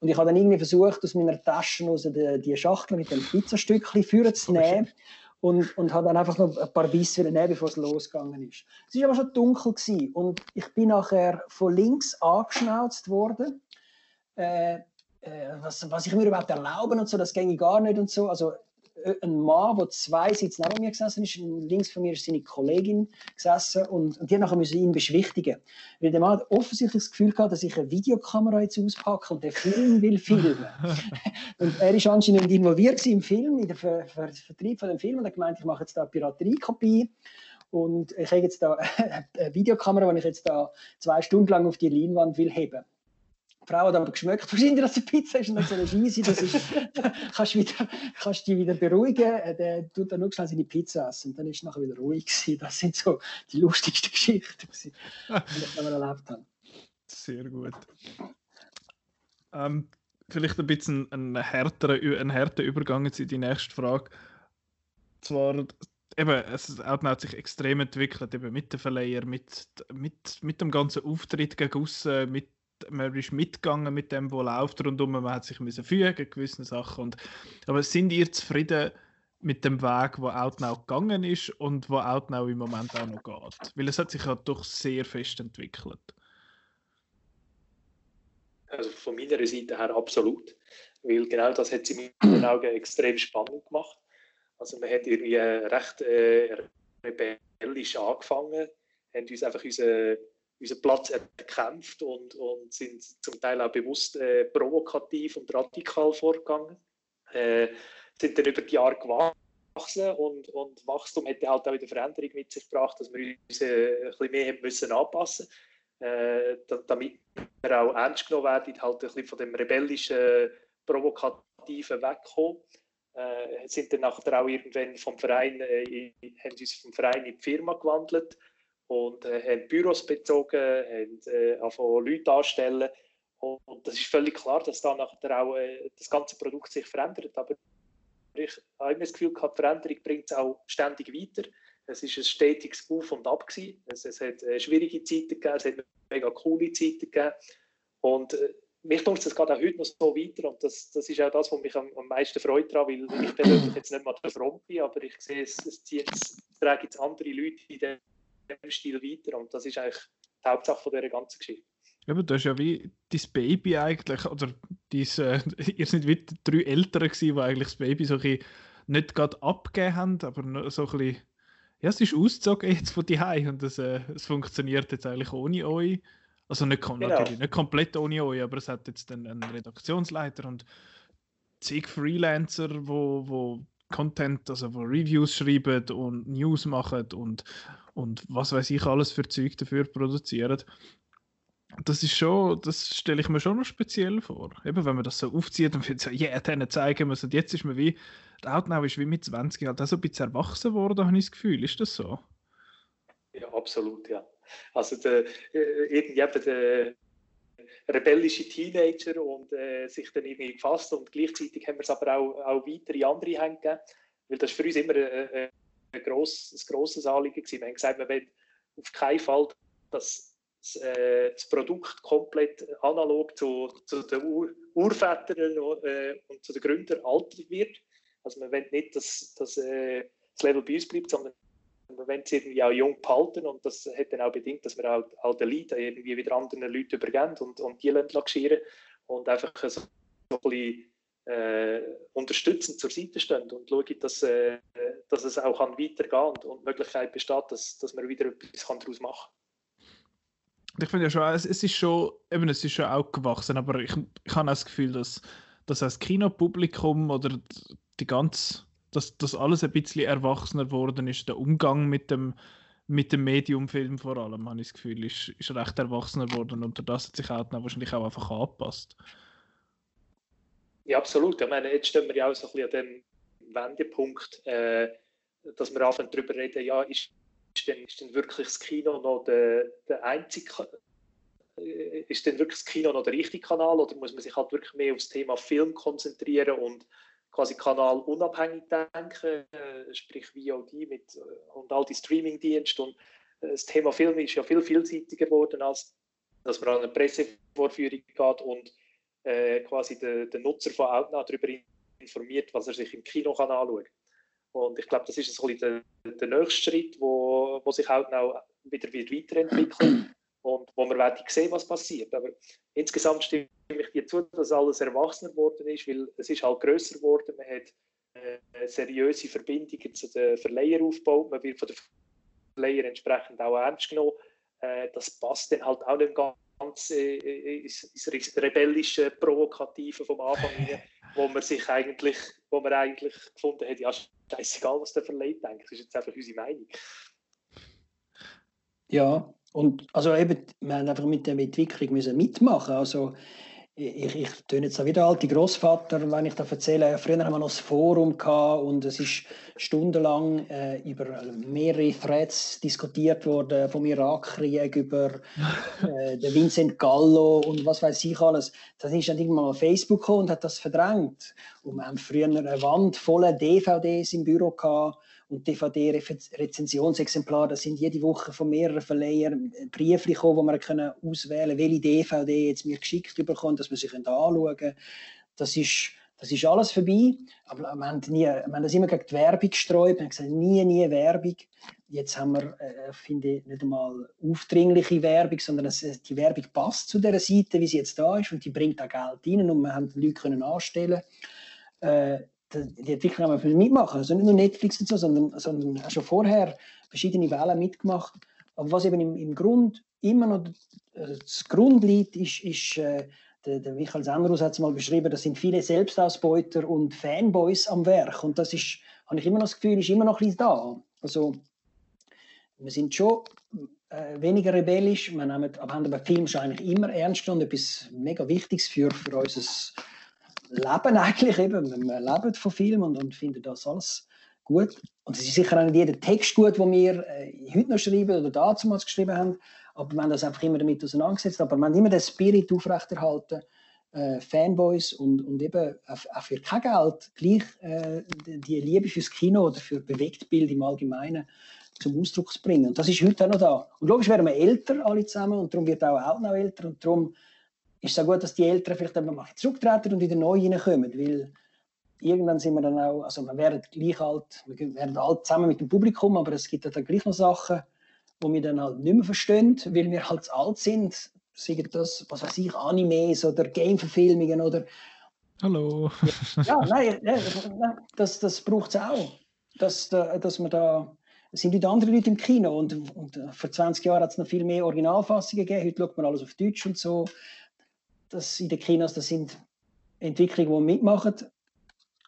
Und ich habe dann irgendwie versucht, aus meiner Tasche aus die, die Schachtel mit dem Pizzastückchen führen zu nehmen. Und, und habe dann einfach noch ein paar Bisse nehmen, bevor es losgegangen ist. Es war aber schon dunkel gewesen, und ich bin nachher von links angeschnauzt worden. Äh, äh, was, was ich mir überhaupt erlauben und so, das ging gar nicht und so. Also ein Mann, der zwei Sitze neben mir gesessen ist, links von mir ist seine Kollegin gesessen und, und die nachher müssen ihn beschwichtigen. Weil der Mann hat offensichtlich das Gefühl gehabt, dass ich eine Videokamera jetzt auspacke und den Film will filmen. *laughs* und er ist anscheinend involviert im Film, in den Ver Ver Vertrieb von dem Film und hat gemeint, ich mache jetzt da eine Pirateriekopie und ich habe jetzt da *laughs* eine Videokamera, die ich jetzt da zwei Stunden lang auf die Leinwand will heben. Die Frau hat aber geschmeckt, wahrscheinlich, dass die Pizza ist und dann so eine Scheisse, das ist, *laughs* kannst, wieder, kannst dich wieder beruhigen, äh, der tut dann nur schnell seine Pizza essen und dann ist es nachher wieder ruhig gewesen. Das sind so die lustigsten Geschichten, die wir erlebt haben. Sehr gut. Ähm, vielleicht ein bisschen ein härterer, ein härterer Übergang jetzt in die nächste Frage. Zwar eben, es hat sich extrem entwickelt, eben mit den Verleiher, mit, mit, mit dem ganzen Auftritt gegen aussen, mit man ist mitgegangen mit dem, was läuft rundum, man hat sich müssen fügen, gewisse Sachen. Und, aber sind ihr zufrieden mit dem Weg, wo Outnow gegangen ist und wo Outnow im Moment auch noch geht? Weil es hat sich ja doch sehr fest entwickelt. Also von meiner Seite her absolut. Weil genau das hat sie in meinen Augen extrem spannend gemacht. Also man hat irgendwie recht äh, rebellisch angefangen, haben uns einfach unseren, unseren Platz erkämpft und, und sind zum Teil auch bewusst äh, provokativ und radikal vorgegangen. Äh, sind dann über die Jahre gewachsen und, und Wachstum hätte halt auch wieder Veränderung mit sich gebracht, dass wir uns äh, ein bisschen mehr müssen anpassen äh, damit wir auch ernst genommen werden, halt ein bisschen von dem rebellischen, provokativen wegkommen. Äh, sind dann nachher auch irgendwann vom Verein, äh, haben uns vom Verein in die Firma gewandelt und äh, haben Büros bezogen, haben äh, angefangen Leute anstellen und das ist völlig klar, dass da nachher auch äh, das ganze Produkt sich verändert, aber ich habe immer das Gefühl gehabt, Veränderung bringt es auch ständig weiter. Es war ein stetiges Auf und Ab Es, es hat äh, schwierige Zeiten gegeben, es hat mega coole Zeiten gegeben. Und äh, mich tut es gerade auch heute noch so weiter und das, das ist auch das, was mich am, am meisten freut weil ich persönlich jetzt nicht mal der Front bin, aber ich sehe, es, es, zieht, es jetzt andere Leute in diesem Stil weiter und das ist eigentlich die Hauptsache von dieser ganzen Geschichte. Aber das ist ja wie dein Baby eigentlich, oder dein, äh, *laughs* ihr seid wie drei Eltern gewesen, die eigentlich das Baby so ein nicht gerade abgegeben haben, aber so ein bisschen, ja, es ist ausgezogen jetzt von die und es, äh, es funktioniert jetzt eigentlich ohne euch. Also nicht, genau. natürlich nicht komplett ohne euch, aber es hat jetzt einen, einen Redaktionsleiter und zig Freelancer, wo, wo Content, also wo Reviews schreiben und News machen und, und was weiß ich alles für Zeug dafür produzieren das ist schon, das stelle ich mir schon noch speziell vor. Eben, wenn man das so aufzieht und so, ja, yeah, denen zeigen wir Und jetzt ist man wie, der Outnow ist wie mit 20 halt auch so ein bisschen erwachsen worden, habe ich das Gefühl. Ist das so? Ja, absolut, ja. Also der, äh, irgendwie der rebellische Teenager und äh, sich dann irgendwie gefasst und gleichzeitig haben wir es aber auch, auch weiter in andere Hände gegeben, weil das für uns immer ein, ein, gross, ein grosses Anliegen gewesen. Wir haben gesagt, wir wollen auf keinen Fall, dass das, äh, das Produkt komplett analog zu, zu den Ur Urvätern äh, und zu den Gründern altert wird. Also man will nicht, dass, dass äh, das Level bei uns bleibt, sondern wir wollen es irgendwie auch jung behalten und das hat dann auch bedingt, dass wir auch, auch den Lead irgendwie wieder anderen Leuten übergeben und, und die lancieren und einfach so, ein bisschen äh, unterstützend zur Seite stehen und schauen, dass, äh, dass es auch weitergehen kann und, und die Möglichkeit besteht, dass, dass man wieder etwas daraus machen kann. Ich finde ja schon, es, ist schon, eben, es ist schon auch gewachsen, aber ich, ich habe das Gefühl, dass, dass das Kinopublikum oder die ganze, dass das alles ein bisschen erwachsener geworden ist, der Umgang mit dem, mit dem Mediumfilm vor allem, habe ich das Gefühl, ist, ist recht erwachsener geworden und das hat sich auch wahrscheinlich auch einfach angepasst. Ja, absolut. Ich meine, jetzt stehen wir ja auch so ein bisschen an dem Wendepunkt, äh, dass wir anfangen darüber reden, ja, ist ist denn, ist denn wirklich das Kino noch der, der einzige äh, ist denn wirklich das Kino noch der richtige Kanal oder muss man sich halt wirklich mehr auf das Thema Film konzentrieren und quasi kanalunabhängig denken, äh, sprich VOD mit, äh, und all die Streamingdienste und das Thema Film ist ja viel vielseitiger geworden, als dass man an eine Pressevorführung geht und äh, quasi den, den Nutzer von Outnow darüber informiert, was er sich im Kino kann anschauen kann. Und ich glaube, das ist so der, der nächste Schritt, wo, wo sich auch wieder wird weiterentwickeln und wo wir werden sehen, was passiert. Aber insgesamt stimme ich dir zu, dass alles erwachsener geworden ist, weil es ist halt grösser geworden. Man hat äh, seriöse Verbindungen zu den Verleihern aufgebaut. Man wird von den Verleihern entsprechend auch ernst genommen. Äh, das passt dann halt auch nicht ganz äh, ins, ins rebellische, provokative vom Anfang rein, wo man sich eigentlich, wo man eigentlich gefunden hat, ja, scheißegal, was der Verleih denkt, das ist jetzt einfach unsere Meinung. Ja, und also eben, wir haben einfach mit der Entwicklung müssen mitmachen. Also ich, ich töne jetzt auch wieder alte Großvater, wenn ich da erzähle. Früher haben wir noch das Forum gehabt und es ist stundenlang äh, über mehrere Threads diskutiert worden, vom Irakkrieg über *laughs* äh, den Vincent Gallo und was weiß ich alles. Das ist dann irgendwann mal Facebook gekommen und hat das verdrängt. Und wir haben früher eine Wand voller DVDs im Büro gehabt und DVD-Rezensionsexemplare, das sind jede Woche von mehreren Verleihern Briefe gekommen, wo man können auswählen welche DVD jetzt mir geschickt bekommen, dass man sich anschauen kann. Das ist, das ist alles vorbei. Aber wir haben, nie, wir haben das immer gegen die Werbung gestreut. Wir haben gesagt, nie, nie Werbung. Jetzt haben wir, äh, finde ich, nicht einmal aufdringliche Werbung, sondern es, die Werbung passt zu der Seite, wie sie jetzt da ist und die bringt auch Geld rein und wir haben die Leute können anstellen. Äh, die Entwickler haben wir mitmachen, also nicht nur Netflix und so, sondern, sondern auch schon vorher verschiedene Wellen mitgemacht. Aber was eben im, im Grund immer noch äh, das Grundlied ist, ist äh, der, der Michael Sennerus hat es mal beschrieben, da sind viele Selbstausbeuter und Fanboys am Werk und das ist, habe ich immer noch das Gefühl, ist immer noch ein da. Also wir sind schon äh, weniger rebellisch, wir nehmen, aber haben den Film schon eigentlich immer ernst und etwas mega Wichtiges für, für unser Leben *laughs* eigentlich eben. Wir leben von Film und, und finden das alles gut. Und es ist sicher auch nicht jeder Text gut, den wir äh, heute noch schreiben oder damals geschrieben haben, aber wir haben das einfach immer damit auseinandergesetzt. Aber wir haben immer den Spirit aufrechterhalten, äh, Fanboys und, und eben auch für kein Geld gleich äh, die Liebe fürs Kino oder für Bewegtbild im Allgemeinen zum Ausdruck zu bringen. Und das ist heute auch noch da. Und logisch werden wir älter alle zusammen und darum wird auch Outnow älter und darum ist es auch gut, dass die Eltern vielleicht dann mal zurücktreten und wieder neu reinkommen, weil irgendwann sind wir dann auch, also wir werden gleich alt, wir werden alt zusammen mit dem Publikum, aber es gibt dann gleich noch Sachen, wo wir dann halt nicht mehr verstehen, weil wir halt zu alt sind, sagen das, was weiß ich, Animes oder Game-Verfilmungen oder Hallo. Ja, nein, nein das, das braucht es auch. Dass, dass man da es sind heute andere Leute im Kino und, und vor 20 Jahren hat es noch viel mehr Originalfassungen gegeben. Heute schaut man alles auf Deutsch und so. Das in den Kinos, das sind Entwicklungen, die mitmachen,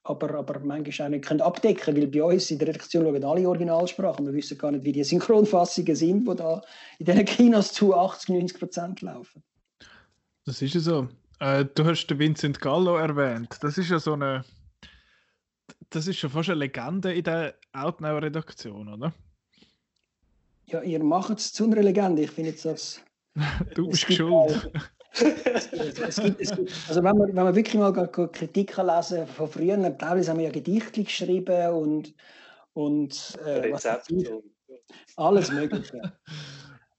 aber, aber manchmal auch nicht können abdecken weil bei uns in der Redaktion schauen alle Originalsprachen. Wir wissen gar nicht, wie die Synchronfassungen sind, die da in diesen Kinos zu 80, 90 Prozent laufen. Das ist ja so. Äh, du hast den Vincent Gallo erwähnt. Das ist ja so eine das ist schon fast eine Legende in der Outnow-Redaktion, oder? Ja, ihr macht es zu einer Legende. Ich finde jetzt das. *laughs* du bist schuld. Es gibt, es gibt, also wenn man, wenn man wirklich mal Kritik lesen von früher, teilweise haben wir ja Gedichte geschrieben und, und äh, Rezepte. alles Mögliche.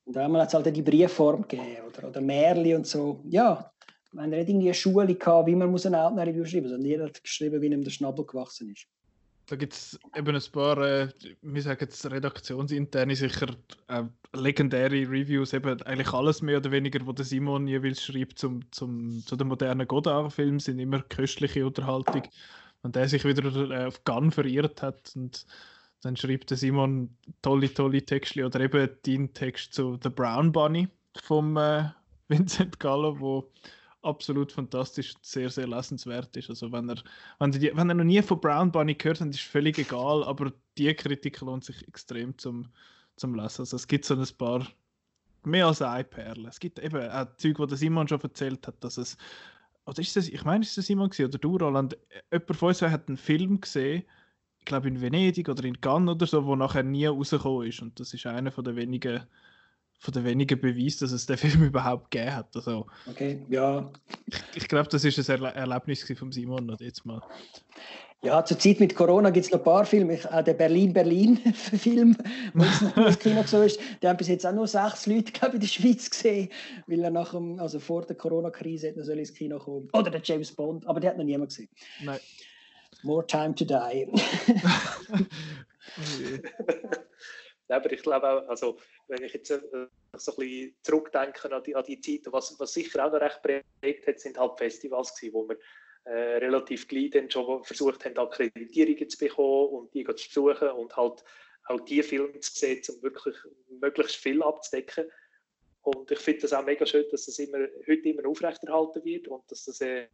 Und da haben wir jetzt halt die Briefform gegeben oder, oder Märli und so. Ja, wir haben nicht irgendwie eine Schule gehabt, wie man muss eine Outline-Review schreiben muss, sondern jeder hat geschrieben, wie ihm der Schnabel gewachsen ist. Da gibt es eben ein paar, äh, wir sagen jetzt redaktionsinterne, sicher äh, legendäre Reviews, eben eigentlich alles mehr oder weniger, was der Simon jeweils schreibt zum, zum, zu den modernen Godard-Filmen, sind immer köstliche Unterhaltung. Und der sich wieder äh, auf Gun verirrt hat und dann schreibt der Simon tolle, tolle Texte oder eben dein Text zu The Brown Bunny vom äh, *laughs* Vincent Gallo, wo absolut fantastisch und sehr, sehr lesenswert ist. Also wenn er, wenn er, wenn er noch nie von Brown Bunny gehört hat, ist völlig egal, aber die Kritik lohnt sich extrem zum, zum Lesen. Also es gibt so ein paar, mehr als eine Perle. Es gibt eben auch Zeug, die Simon schon erzählt hat, dass es, oder ist das, ich meine, ist das Simon gewesen, oder du, Roland, jemand von uns hat einen Film gesehen, ich glaube in Venedig oder in Cannes oder so, wo nachher nie rausgekommen ist und das ist einer den wenigen von den wenigen Beweisen, dass es den *laughs* Film überhaupt gegeben hat. Also, okay, ja. Ich, ich glaube, das ist ein Erle Erlebnis von Simon noch jetzt mal. Ja, zur Zeit mit Corona gibt es noch ein paar Filme. Ich, auch der Berlin-Berlin-Film, *laughs* noch ins Kino so ist, der haben bis jetzt auch nur sechs Leute glaub, in der Schweiz gesehen, weil er nach dem, also vor der Corona-Krise noch ins Kino kommen Oder der James Bond, aber der hat noch niemand gesehen. Nein. More time to die. *laughs* aber ich glaube auch, also, wenn ich jetzt äh, so ein bisschen zurückdenke an die, an die Zeit, was, was sicher auch noch recht prägt hat, sind halt Festivals gewesen, wo wir äh, relativ gleich dann schon versucht haben, Akkreditierungen zu bekommen und die zu besuchen und halt auch die Filme zu sehen, um wirklich möglichst viel abzudecken. Und ich finde das auch mega schön, dass das immer, heute immer aufrechterhalten wird und dass das äh,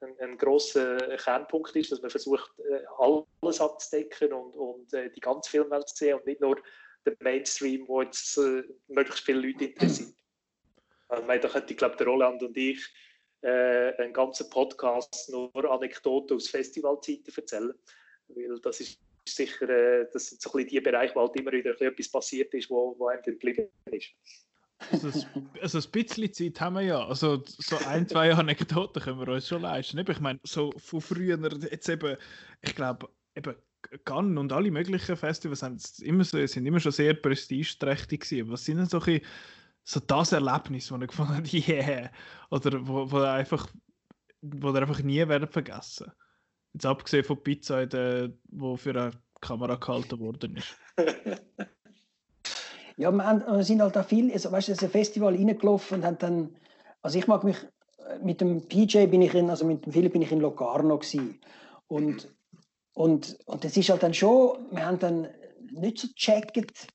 ein, ein großer Kernpunkt ist, dass man versucht, äh, alles abzudecken und, und äh, die ganze Filmwelt zu sehen und nicht nur den Mainstream, wo jetzt äh, möglichst viele Leute interessiert. *clears throat* Also, da könnte ich glaube, der Roland und ich äh, einen ganzen Podcast nur Anekdoten aus Festivalzeiten erzählen, weil das ist sicher, äh, das sind so ein bisschen die Bereiche, wo halt immer wieder etwas passiert ist, wo, wo einem geblieben ist. Also, also ein bisschen Zeit haben wir ja. Also so ein, zwei *laughs* Anekdoten können wir uns schon leisten. Ich meine, so von früher, jetzt eben, ich glaube, eben Cannes und alle möglichen Festivals haben immer so, sind immer schon sehr prestigeträchtig gewesen. Was sind denn so, ein, so das Erlebnis, das ich gefunden habe, *laughs* yeah, oder wo, wo einfach wo ihr einfach nie werden vergessen. Jetzt abgesehen von Pizza, die für eine Kamera gehalten worden ist. *laughs* ja, wir, haben, wir sind halt da viel, also, weißt du, ein Festival reingelaufen und haben dann, also ich mag mich, mit dem PJ bin ich in, also mit dem Philipp bin ich in Locarno gewesen. Und, und, und das ist halt dann schon, wir haben dann nicht so gecheckt,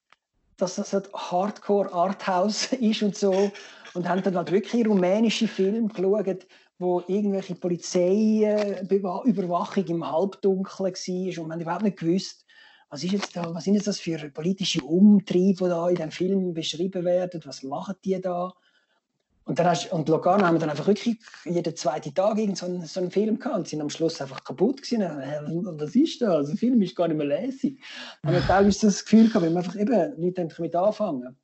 dass das halt Hardcore Arthouse *laughs* ist und so. Und haben dann halt wirklich rumänische Filme geschaut, wo irgendwelche Polizeiüberwachung im Halbdunkeln war und man überhaupt nicht gewusst, was ist jetzt da, was sind jetzt das für politische Umtriebe, die da in dem Film beschrieben werden, was machen die da? Und, dann hast, und Locarno haben dann einfach wirklich jeden zweiten Tag so einen, so einen Film gehabt und sind am Schluss einfach kaputt gewesen. Was ist das? Also, der Film ist gar nicht mehr lässig. Man hat teilweise das Gefühl gehabt, wenn man einfach eben nicht damit anfangen.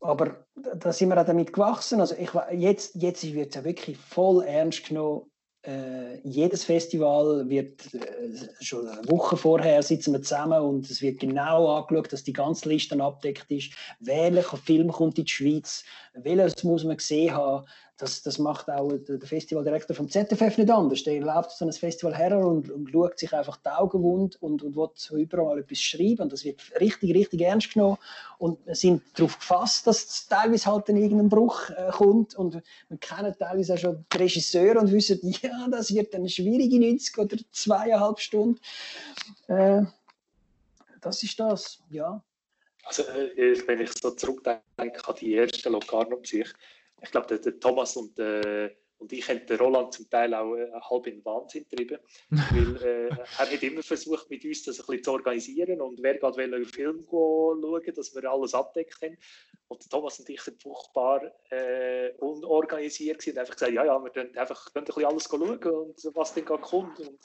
Aber da sind wir auch damit gewachsen. Also ich, jetzt, jetzt wird es ja wirklich voll ernst genommen. Äh, jedes Festival wird äh, schon eine Woche vorher sitzen wir zusammen und es wird genau angeschaut, dass die ganze Liste abdeckt ist. Welcher Film kommt in die Schweiz? Welches muss man gesehen haben? Das, das macht auch der, Festivaldirektor vom ZFF nicht anders. Der läuft so ein Festival her und, und schaut sich einfach die Augen wund und, und will so überall etwas schreiben. Und das wird richtig, richtig ernst genommen. Und wir sind darauf gefasst, dass es teilweise halt in irgendein Bruch äh, kommt. Und wir kennen teilweise auch schon die Regisseure und wissen, *laughs* ja, das wird eine schwierige 90 oder zweieinhalb Stunden. Äh, das ist das, ja. Also, äh, wenn ich so zurückdenke an die erste Locarno-Psyche, ich glaube, der, der, Thomas und, äh, und ich haben den Roland zum Teil auch äh, halb in den Wahnsinn getrieben. weil *laughs* äh, er hat immer versucht, mit uns das ein bisschen zu organisieren und wer gerade einen Film schauen, dass wir alles abdeckt haben. Und Thomas und ich sind furchtbar äh, unorganisiert gewesen und einfach gesagt, ja, ja, wir können einfach können ein bisschen alles schauen und was dann gerade kommt. Und,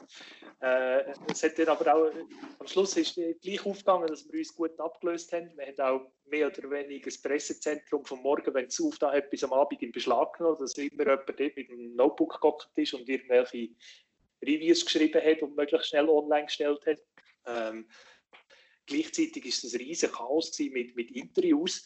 äh, es hat dann aber auch, am Schluss ist gleich aufgegangen, dass wir uns gut abgelöst haben. Wir haben auch mehr oder weniger das Pressezentrum vom Morgen, wenn es aufgetan hat, bis am Abend in Beschlag genommen, dass immer jemand dort mit einem Notebook gehockt ist und irgendwelche Reviews geschrieben hat und möglichst schnell online gestellt hat. Ähm, gleichzeitig ist es ein riesiges Chaos mit, mit Interviews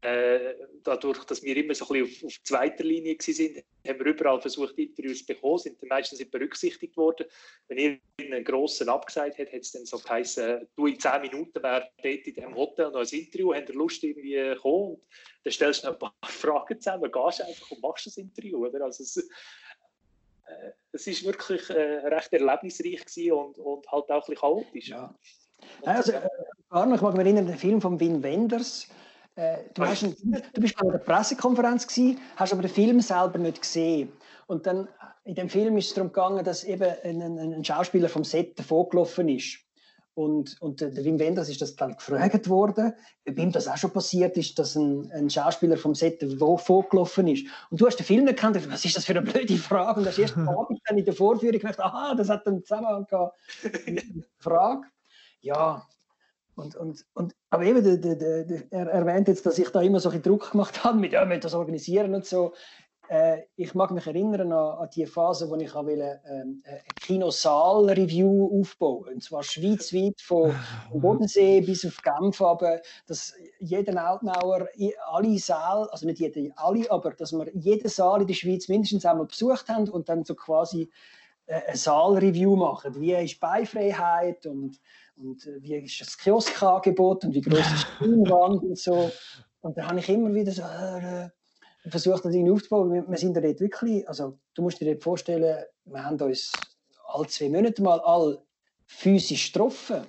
äh, dadurch, dass wir immer so ein bisschen auf, auf zweiter Linie waren, haben wir überall versucht, Interviews zu bekommen, sind dann meistens berücksichtigt worden. Wenn irgendeinen grossen abgesagt hat, hat es dann so geheißen, du in zehn Minuten wäre dort in diesem Hotel noch ein Interview, habt ihr Lust irgendwie kommen? Und dann stellst du noch ein paar *laughs* Fragen zusammen, gehst einfach und machst das Interview. Oder? Also es, äh, es ist wirklich äh, recht erlebnisreich und, und halt auch ein bisschen chaotisch. Ja. Also, äh, ich mag mich erinnern, den Film von Wim Wenders, äh, du, hast einen, du bist bei der Pressekonferenz gewesen, hast aber den Film selber nicht gesehen. Und dann in dem Film ist es darum gegangen, dass eben ein, ein Schauspieler vom Set davongelaufen ist. Und, und der Wim Wenders ist das dann gefragt worden, ob ihm das auch schon passiert ist, dass ein, ein Schauspieler vom Set vorgelaufen ist. Und du hast den Film gekannt, was ist das für eine blöde Frage? Und hast erst *laughs* Abend dann in der Vorführung gedacht, aha, das hat einen Zusammenhang gehabt. Frage. Ja, und, und, und, aber eben, der, der, der, er erwähnt jetzt, dass ich da immer so ein Druck gemacht *laughs* habe, mit, ja, mit das organisieren und so. Äh, ich mag mich erinnern an, an die Phase, wo ich wollte, ähm, ein Kinosaal-Review aufbauen Und zwar schweizweit, von Bodensee bis auf Genf, aber dass jeder Altnauer, alle Säle, also nicht jeder, alle, aber dass wir jeden Saal in der Schweiz mindestens einmal besucht haben und dann so quasi äh, ein Saalreview machen. Wie ist Beifreiheit und und äh, wie ist das Kioskangebot und wie groß ist die Leinwand und so. Und da habe ich immer wieder so äh, versucht, das irgendwie aufzubauen. Wir, wir sind da dort wirklich, also du musst dir dort vorstellen, wir haben uns alle zwei Monate mal all physisch getroffen.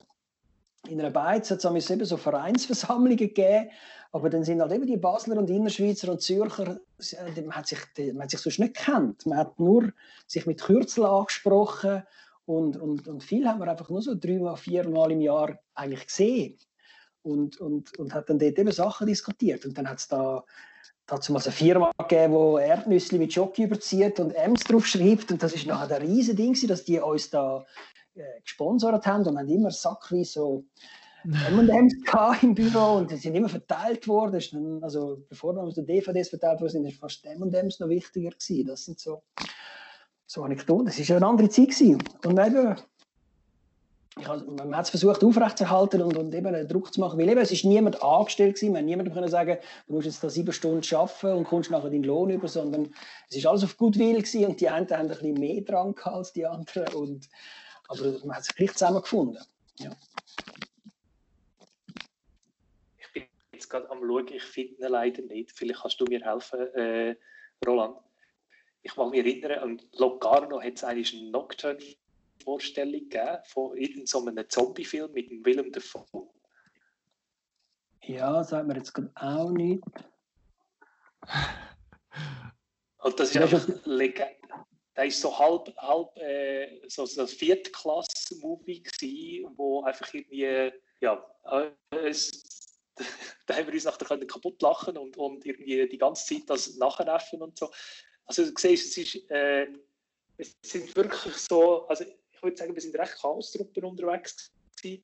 In einer Beiz hat es eben so Vereinsversammlungen gegeben, aber dann sind halt eben die Basler und Innerschweizer und Zürcher, äh, man hat sich, man hat sich sonst nicht gekannt. Man hat nur sich mit Kürzel angesprochen und, und, und viel haben wir einfach nur so dreimal, viermal im Jahr eigentlich gesehen. Und, und, und hat dann dort eben Sachen diskutiert. Und dann hat es da dazu mal eine Firma gegeben, die Erdnüsse mit Jockey überzieht und Ems drauf schreibt. Und das ist nachher ein riesen Ding, dass die uns da äh, gesponsert haben und haben immer sackweise so M&M's *laughs* im Büro und die sind immer verteilt worden. Also bevor dann so DVDs verteilt wurden, sind fast M&M's noch wichtiger gewesen. Das sind so so Anekdoten. Das war ja eine andere Zeit. Gewesen. Und eben, ich, man hat es versucht aufrechtzuerhalten und, und eben Druck zu machen, weil eben, es ist niemand angestellt gewesen, man niemandem können sagen, du musst jetzt da sieben Stunden arbeiten und kommst nachher deinen Lohn über, sondern es ist alles auf Goodwill gewesen und die einen haben ein bisschen mehr dran als die anderen und, aber man hat sich gleich zusammengefunden. Ja. Ich bin jetzt gerade am schauen, ich finde ihn leider nicht, vielleicht kannst du mir helfen, äh, Roland. Ich mag mich erinnern, an Locarno hat es eigentlich einen Nocturne Vorstellung gegeben von irgendeinem so Zombie-Film mit dem Willem Dafoe? Ja, sagt mir jetzt auch nicht. *laughs* Und das ist ja, einfach Legende. Der ist so halb, halb äh, so, so ein Viertklasse-Movie gewesen, wo einfach irgendwie, ja, es, *laughs* da haben wir uns nachher kaputt lachen und, und irgendwie die ganze Zeit das nachäffen und so. Also du siehst, es ist, äh, es sind wirklich so, also ich würde sagen, wir sind recht Chaos-Truppen unterwegs gewesen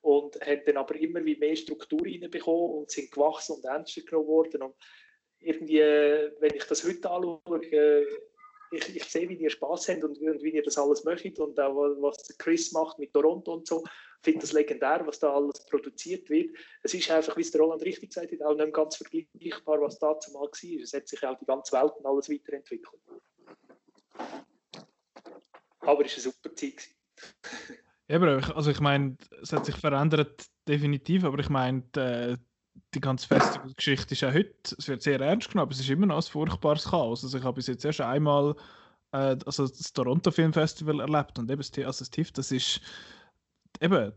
und haben dann aber immer wie mehr Struktur reinbekommen und sind gewachsen und ernster geworden. Und irgendwie, wenn ich das heute anschaue, ich, ich sehe, wie ihr Spaß habt und, und, wie ihr das alles möchtet und auch was Chris macht mit Toronto und so. Finde das legendär, was da alles produziert wird. Es ist einfach, wie es der Roland richtig gesagt hat, auch nicht ganz vergleichbar, was da zumal war. Es hat sich auch die ganze Welt und alles weiterentwickelt. Aber es war eine super Zeit. *laughs* Eben, also ich meine, es hat sich verändert, definitiv, aber ich meine, die, die ganze Festivalgeschichte ist auch heute, es wird sehr ernst genommen, aber es ist immer noch ein furchtbares Chaos. Also ich habe bis jetzt erst einmal äh, also das Toronto Film Festival erlebt und eben das, also das TIFF, das ist eben,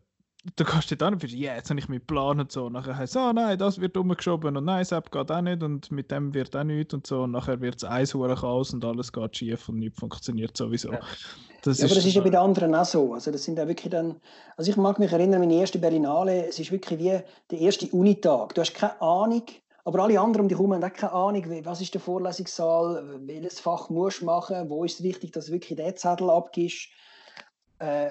du kannst dir dann und ja, jetzt habe ich mich geplant und so. Und nachher heißt es, ah nein, das wird umgeschoben und nein, das geht auch nicht und mit dem wird auch nichts und so. Und nachher wird es eins Chaos und alles geht schief und nichts funktioniert sowieso. Ja. Das ja, aber das ist ja bei den anderen auch so. Also das sind ja wirklich dann, also ich mag mich erinnern, meine erste Berlinale, es ist wirklich wie der erste Unitag. Du hast keine Ahnung, aber alle anderen um dich herum haben auch keine Ahnung, was ist der Vorlesungssaal, welches Fach musst du machen, wo ist es wichtig, dass du wirklich den Zettel abgibst. Äh,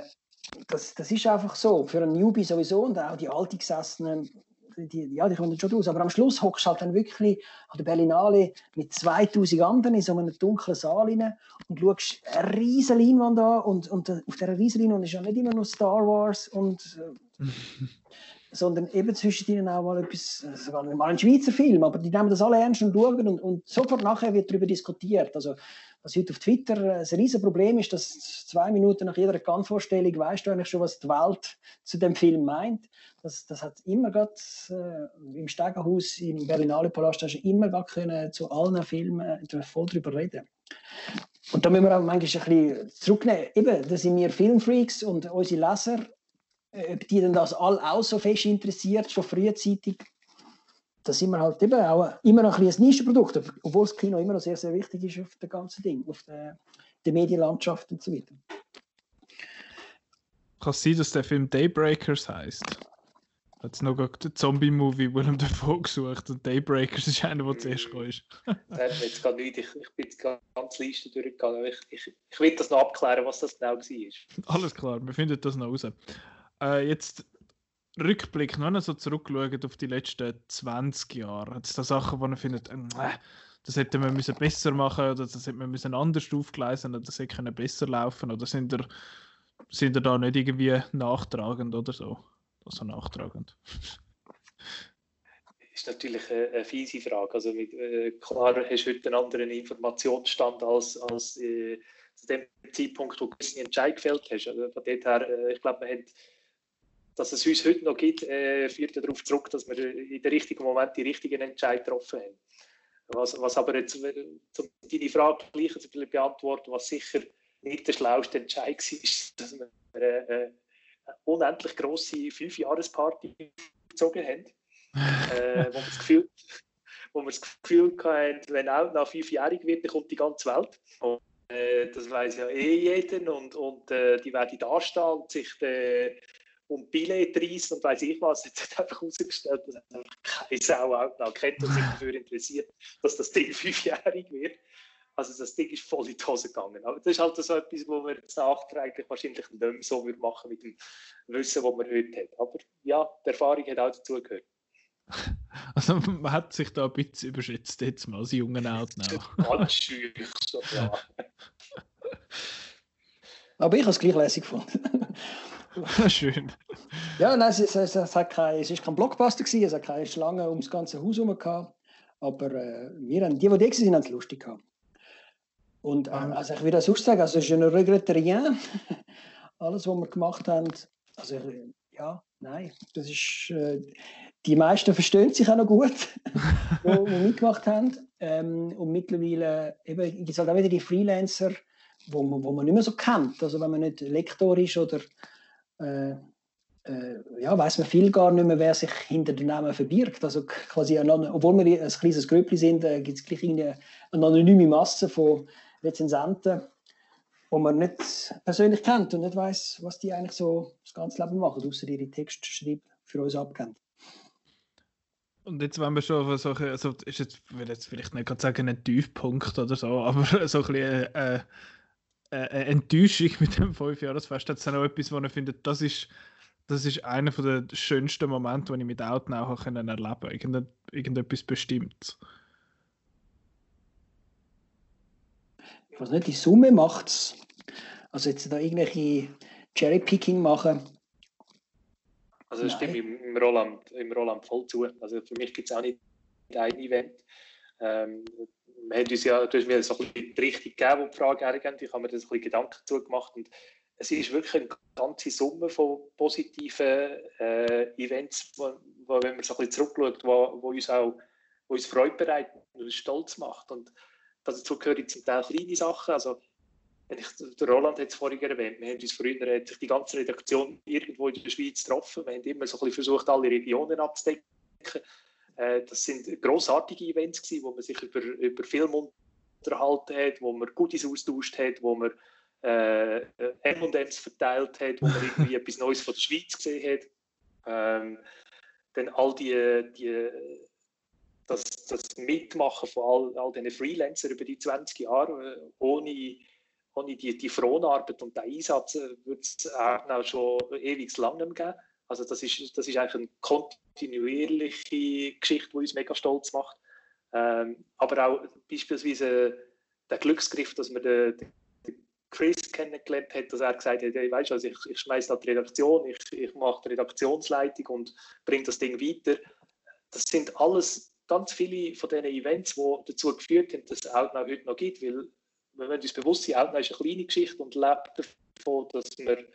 das, das ist einfach so, für einen Newbie sowieso und auch die Altgesessenen, die, ja, die kommen schon raus. Aber am Schluss hockst du halt dann wirklich an der Berlinale mit 2000 anderen in so einem dunklen Saal rein und schaust eine riesige Leinwand an und, und auf dieser riesigen Leinwand ist ja nicht immer nur Star Wars und äh, *laughs* sondern eben zwischen ihnen auch mal etwas, sogar mal ein Schweizer Film, aber die nehmen das alle ernst und schauen und, und sofort nachher wird darüber diskutiert. Also was heute auf Twitter ein riesiges Problem ist, dass zwei Minuten nach jeder Kant-Vorstellung weißt du eigentlich schon, was die Welt zu dem Film meint. Das, das hat immer gerade äh, im Stegenhaus im Berlinale Palast hast du immer gerade können zu allen Filmen äh, voll drüber reden. Und da müssen wir auch manchmal ein bisschen zurücknehmen. Eben, da sind wir Filmfreaks und unsere Leser, äh, ob die denn das alle auch so fest interessiert, schon frühzeitig, da sind wir halt eben auch immer noch ein, ein Nischenprodukt, obwohl das Kino immer noch sehr, sehr wichtig ist auf dem ganzen Ding, auf der, der Medienlandschaft und so weiter. Kann es sein, dass der Film Daybreakers heißt? Hat es noch den Zombie-Movie Willem Dafoe gesucht und Daybreakers ist einer, der zuerst kam. *laughs* das hat mir jetzt gar nicht. Ich, ich bin jetzt ganz Liste durchgegangen. Ich, ich, ich will das noch abklären, was das genau war. Alles klar, wir finden das noch raus. Äh, jetzt Rückblick, wenn ihr so zurückschaut auf die letzten 20 Jahre, hat es da Sachen, wo ihr findet, äh, das hätte man müssen besser machen oder das hätte man müssen anders aufgleisen oder das hätte besser laufen oder sind ihr, sind ihr da nicht irgendwie nachtragend oder so? Also nachtragend. *laughs* ist natürlich eine, eine fiese Frage. Also mit, äh, klar hast du heute einen anderen Informationsstand als, als äh, zu dem Zeitpunkt, wo du einen Entscheid gefällt hast. Also von dort her, äh, ich glaube, man hat dass es uns heute noch gibt, äh, führt ja darauf zurück, dass wir in dem richtigen Moment die richtigen Entscheidungen getroffen haben. Was, was aber jetzt, um deine Frage gleich zu beantworten, was sicher nicht der schlauste Entscheid war, ist, dass wir eine, eine unendlich grosse Fünfjahresparty gezogen haben, äh, wo wir das Gefühl wo wir das Gefühl hatten, wenn auch nach fünfjährig wird, dann kommt die ganze Welt. Und, äh, das weiß ja eh jeder und, und äh, die werden da stehen und sich äh, und Billett reissen und weiß ich was. *laughs* Jetzt hat einfach herausgestellt, dass einfach keine Sau auch noch kennt und sich dafür interessiert, dass das Ding *laughs* fünfjährig wird. Also das Ding ist voll in die Hose gegangen. Aber das ist halt so etwas, wo wir jetzt nachträglich wahrscheinlich nicht mehr so machen mit dem Wissen, das man heute hat. Aber ja, die Erfahrung hat auch dazugehört. *laughs* Also man hat sich da ein bisschen überschätzt jetzt mal als jungen Auto. Ganz schüch, so, ja. Aber ich habe es gleich lässig gefunden. *laughs* Schön. Ja, nein, es, es, es, hat kein, es ist kein Blockbuster gewesen, es hat keine Schlange ums ganze Haus herum gehabt. Aber äh, wir haben, die, die da waren, haben es lustig gehabt. Und äh, also ich würde sonst sagen, also je ne regrette rien. *laughs* Alles, was wir gemacht haben, also ja, nein, das ist, äh, die meisten verstehen sich auch noch gut, *laughs* die, die mitgemacht haben. Ähm, und mittlerweile eben, gibt es halt auch wieder die Freelancer, wo man, wo man nicht mehr so kennt. Also wenn man nicht Lektor ist oder äh, äh, ja, weiß man viel gar nicht mehr, wer sich hinter den Namen verbirgt. Also quasi, obwohl wir ein kleines Gröppli sind, äh, gibt es gleich eine anonyme Masse von Rezensenten, die man nicht persönlich kennt und nicht weiß, was die eigentlich so das ganze Leben machen, außer ihre Textschreiben für uns abkennen. Und jetzt, wenn wir schon auf solche, also ist jetzt, ich will jetzt vielleicht nicht gerade sagen, ein Tiefpunkt oder so, *laughs* aber so ein bisschen äh, eine Enttäuschung mit dem Fünfjahresfest, hat es dann auch etwas, wo ich finde, das ist, das ist einer der schönsten Momente, die ich mit Outnow erleben konnte. Irgend, irgendetwas Bestimmtes. Ich weiß nicht, die Summe macht es. Also jetzt da irgendwelche Cherry-Picking machen. Also das stimmt im Roland, im Roland voll zu. Also für mich gibt es auch nicht ein Event. Ähm, wir haben uns ja, du hast mir so ein bisschen die Richtung gegeben, wo die Frage hergeht. Ich habe mir das ein bisschen Gedanken zugemacht und es ist wirklich eine ganze Summe von positiven äh, Events, wo, wo, wenn man so ein bisschen zurückschaut, wo, wo uns auch wo uns Freude bereitet und uns stolz macht. Und dazu gehören zum Teil kleine Sachen. Also, wenn ich, der Roland hat es vorhin erwähnt, wir haben uns früher hat sich die ganze Redaktion irgendwo in der Schweiz getroffen. Wir haben immer so ein bisschen versucht, alle Regionen abzudecken. Äh, das sind grossartige Events gewesen, wo man sich über, über Film unterhalten hat, wo man Goodies austauscht hat, wo man äh, M&M's verteilt hat, wo man irgendwie *laughs* etwas Neues von der Schweiz gesehen hat. Ähm, dann all die, die das, das Mitmachen von all, all diesen Freelancern über die 20 Jahre, äh, ohne, ohne die, die Fronarbeit und den Einsatz äh, wird es auch schon ewig lang nicht mehr geben. Also das ist, das ist eigentlich eine kontinuierliche Geschichte, die uns mega stolz macht. Ähm, aber auch beispielsweise der Glücksgriff, dass wir den, den Chris kennengelernt hat, dass er gesagt hat, hey, weißt, also ich, ich schmeiße da die Redaktion, ich, ich mache die Redaktionsleitung und bringe das Ding weiter. Das sind alles ganz viele von diesen Events, die dazu geführt haben, dass es Outnow heute noch gibt, weil wir müssen uns bewusst sein, Outnow ist eine kleine Geschichte und lebt davon, dass wir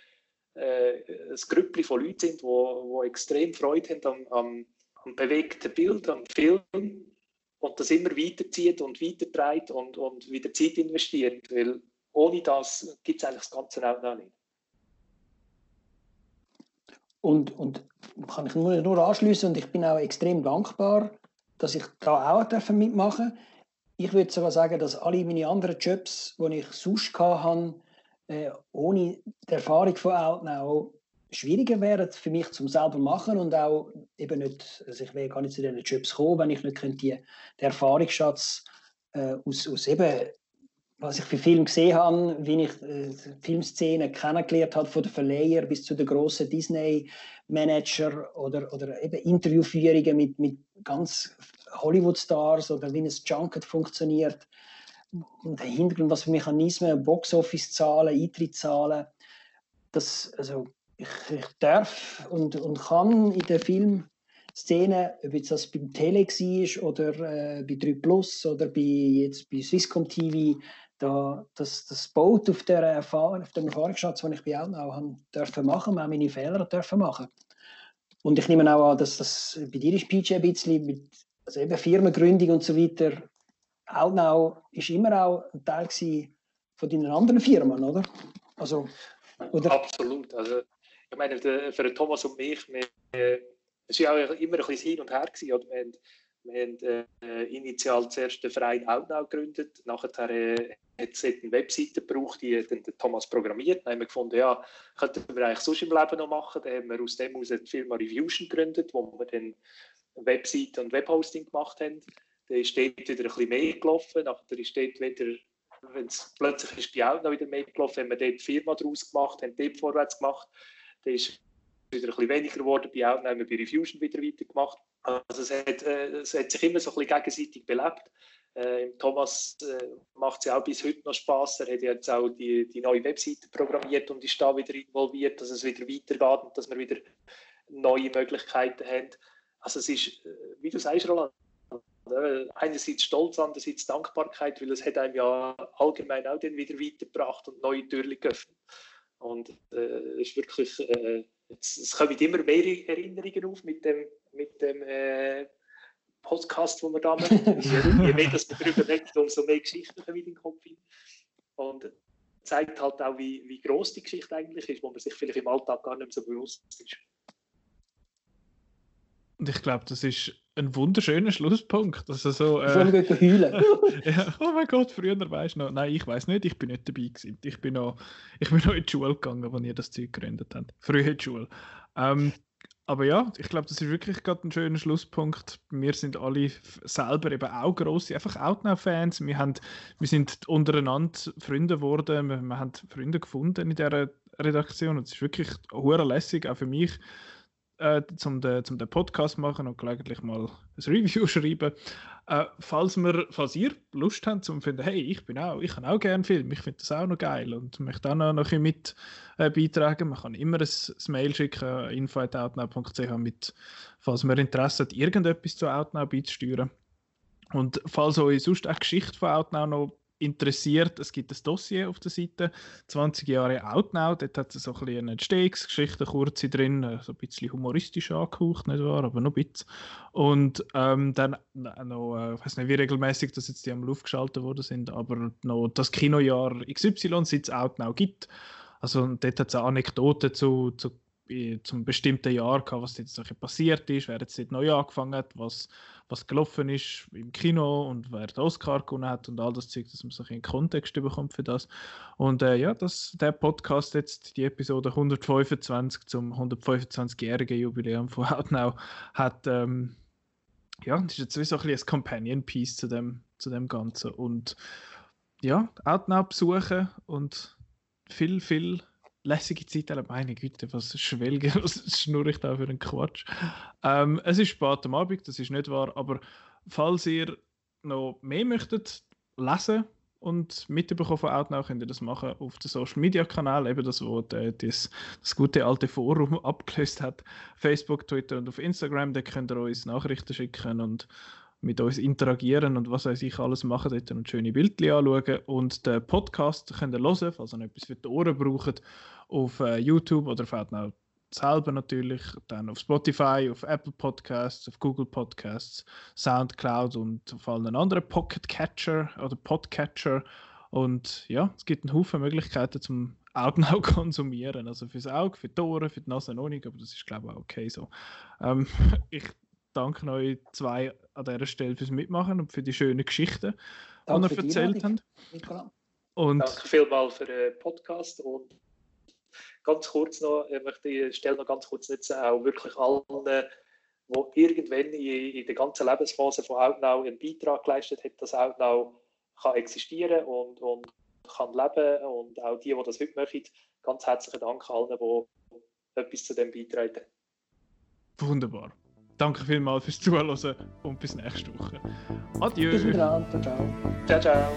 äh, ein Grüppli von Leuten sind, die extrem Freude haben am, am, am bewegten Bild, am Film und das immer weiterzieht und weitertreibt und, und wieder Zeit investiert, weil ohne das gibt es eigentlich das Ganze auch noch nicht. Und, und kann ich nur, nur anschließen und ich bin auch extrem dankbar, dass ich da auch mitmachen darf. Ich würde sogar sagen, dass alle meine anderen Jobs, die ich sonst hatte, äh, ohne die Erfahrung von Outnow schwieriger wären für mich zum selber machen und auch eben nicht, also ich wäre gar nicht zu diesen Jobs kommen, wenn ich nicht könnte den Erfahrungsschatz äh, aus, aus eben, was ich für Filme gesehen habe, wie ich äh, Filmszenen kennengelernt habe, von den Verleiher bis zu den grossen Disney-Manager oder, oder eben Interviewführungen mit, mit ganz Hollywood-Stars oder wie ein Junket funktioniert der Hintergrund, was für Mechanismen, Boxoffice-Zahlen, Eintrittszahlen, das, also ich, ich, darf und, und kann in der Filmszene, ob jetzt das beim Tele war oder äh, bei 3 Plus oder bei, jetzt bei Swisscom TV, da, das, das baut auf, der Erfahrung, Erfahrungsschatz, den ich bei auch noch haben dürfen machen, auch meine Fehler dürfen machen. Und ich nehme auch an, dass das bei dir ist PJ ein bisschen mit also eben Firmengründung und so weiter Outnow ist immer auch ein Teil von deinen anderen Firmen, oder? Also, oder? Absolut. Also, ich meine, für Thomas und mich, wir, es war ja immer ein bisschen hin und her. Gewesen, oder? Wir haben, wir haben äh, initial zuerst den Verein Outnow gegründet, nachher äh, hat es eine Webseite gebraucht, die dann der Thomas programmiert. Dann haben wir gefunden, ja, könnten wir eigentlich sonst im Leben noch machen. Dann haben wir aus dem aus die Firma Reviewtion gegründet, wo wir dann Webseite und Webhosting gemacht haben. Dann ist dort wieder ein bisschen mehr gelaufen. Nachher ist dort wieder, wenn es plötzlich ist die auch noch wieder mehr gelaufen, haben wir dort die Firma daraus gemacht, haben dort vorwärts gemacht. Dann ist wieder ein bisschen weniger geworden. Bei auch haben wir bei Refusion wieder weitergemacht. Also es hat, äh, es hat sich immer so ein bisschen gegenseitig belebt. Äh, Thomas äh, macht es ja auch bis heute noch Spaß. Er hat jetzt auch die, die neue Webseite programmiert und ist da wieder involviert, dass es wieder weitergeht und dass wir wieder neue Möglichkeiten haben. Also es ist, äh, wie du sagst, Roland, einerseits Stolz, andererseits Dankbarkeit, weil es hat einem ja allgemein auch dann wieder weitergebracht und neue Türen geöffnet. Und äh, es ist wirklich, äh, es, es kommen immer mehr Erinnerungen auf mit dem, mit dem äh, Podcast, den wir da machen. *laughs* je, je mehr man darüber redet, umso mehr Geschichten kommen in den Kopf hin. Und zeigt halt auch, wie, wie groß die Geschichte eigentlich ist, wo man sich vielleicht im Alltag gar nicht mehr so bewusst ist. Und ich glaube, das ist ein wunderschöner Schlusspunkt. Also so, äh, gut heulen. *laughs* ja, oh mein Gott, früher weißt du noch. Nein, ich weiß nicht, ich bin nicht dabei gewesen. Ich bin noch, ich bin noch in die Schule gegangen, als ihr das Zeug gegründet habt. Früher in die Schule. Ähm, aber ja, ich glaube, das ist wirklich gerade ein schöner Schlusspunkt. Wir sind alle selber eben auch grosse, einfach Outnow-Fans. Wir, wir sind untereinander Freunde geworden, wir, wir haben Freunde gefunden in dieser Redaktion und es ist wirklich hure lässig, auch für mich äh, zum, den, zum den Podcast machen und gelegentlich mal ein Review *laughs* schreiben. Äh, falls, wir, falls ihr Lust habt, zum finden, hey, ich bin auch, ich kann auch gerne Film, ich finde das auch noch geil und möchte auch noch, noch ein mit äh, beitragen. Man kann immer ein, ein Mail schicken, info.outnow.ch mit, falls man Interesse hat, irgendetwas zu Outnow beizusteuern. Und falls euch sonst auch Geschichte von Outnow noch interessiert, es gibt ein Dossier auf der Seite, 20 Jahre Outnow, dort hat es so ein eine Entstehungsgeschichte, kurze drin, so ein bisschen humoristisch angehaucht, nicht wahr, aber noch ein bisschen. Und ähm, dann noch, äh, ich weiß nicht, wie regelmäßig das jetzt die am Luft geschaltet worden sind, aber noch das Kinojahr XY, seit es Outnow gibt. Also dort hat es eine Anekdote zu, zu zum bestimmten Jahr gehabt, was jetzt passiert ist, wer jetzt dort neu angefangen hat, was, was gelaufen ist im Kino und wer den Oscar gewonnen hat und all das Zeug, dass man sich einen Kontext bekommt für das. Und äh, ja, das, der Podcast jetzt, die Episode 125 zum 125-jährigen Jubiläum von Outnow, hat ähm, ja, das ist jetzt wie so ein, ein Companion-Piece zu dem, zu dem Ganzen. Und ja, Outnow besuchen und viel, viel lässige Zeit, aber meine Güte, was schwelge, *laughs* was schnurre ich da für einen Quatsch. Ähm, es ist spät am Abend, das ist nicht wahr, aber falls ihr noch mehr möchtet lesen und mitbekommen von Outnow, könnt ihr das machen auf dem Social Media Kanal, eben das, wo das, das gute alte Forum *laughs* abgelöst hat. Facebook, Twitter und auf Instagram, da könnt ihr uns Nachrichten schicken und mit uns interagieren und was weiß ich alles machen dort und schöne Bildchen anschauen. Und den Podcast könnt ihr hören, falls ihr etwas für die Ohren braucht auf äh, YouTube oder fällt noch selber natürlich, dann auf Spotify, auf Apple Podcasts, auf Google Podcasts, Soundcloud und auf allen anderen Pocket Catcher oder Podcatcher. Und ja, es gibt einen Haufen Möglichkeiten zum Augenau *laughs* konsumieren. Also fürs Auge, für die Ohren, für die Nase noch nicht, aber das ist glaube ich auch okay so. Ähm, *laughs* ich danke euch zwei an dieser Stelle fürs Mitmachen und für die schönen Geschichten, danke die ihr erzählt habt. Und danke vielmals für den Podcast und ganz kurz noch, ich möchte die Stelle noch ganz kurz nutzen, auch wirklich allen, die irgendwann in, in der ganzen Lebensphase von Outnow einen Beitrag geleistet haben, dass Outnow kann existieren und, und kann leben und auch die, die das heute machen, ganz herzlichen Dank allen, die etwas zu dem beitragen. Wunderbar. Danke vielmals fürs Zuhören und bis nächste Woche. Adieu. Bis dann. Ciao, ciao. Ciao, ciao.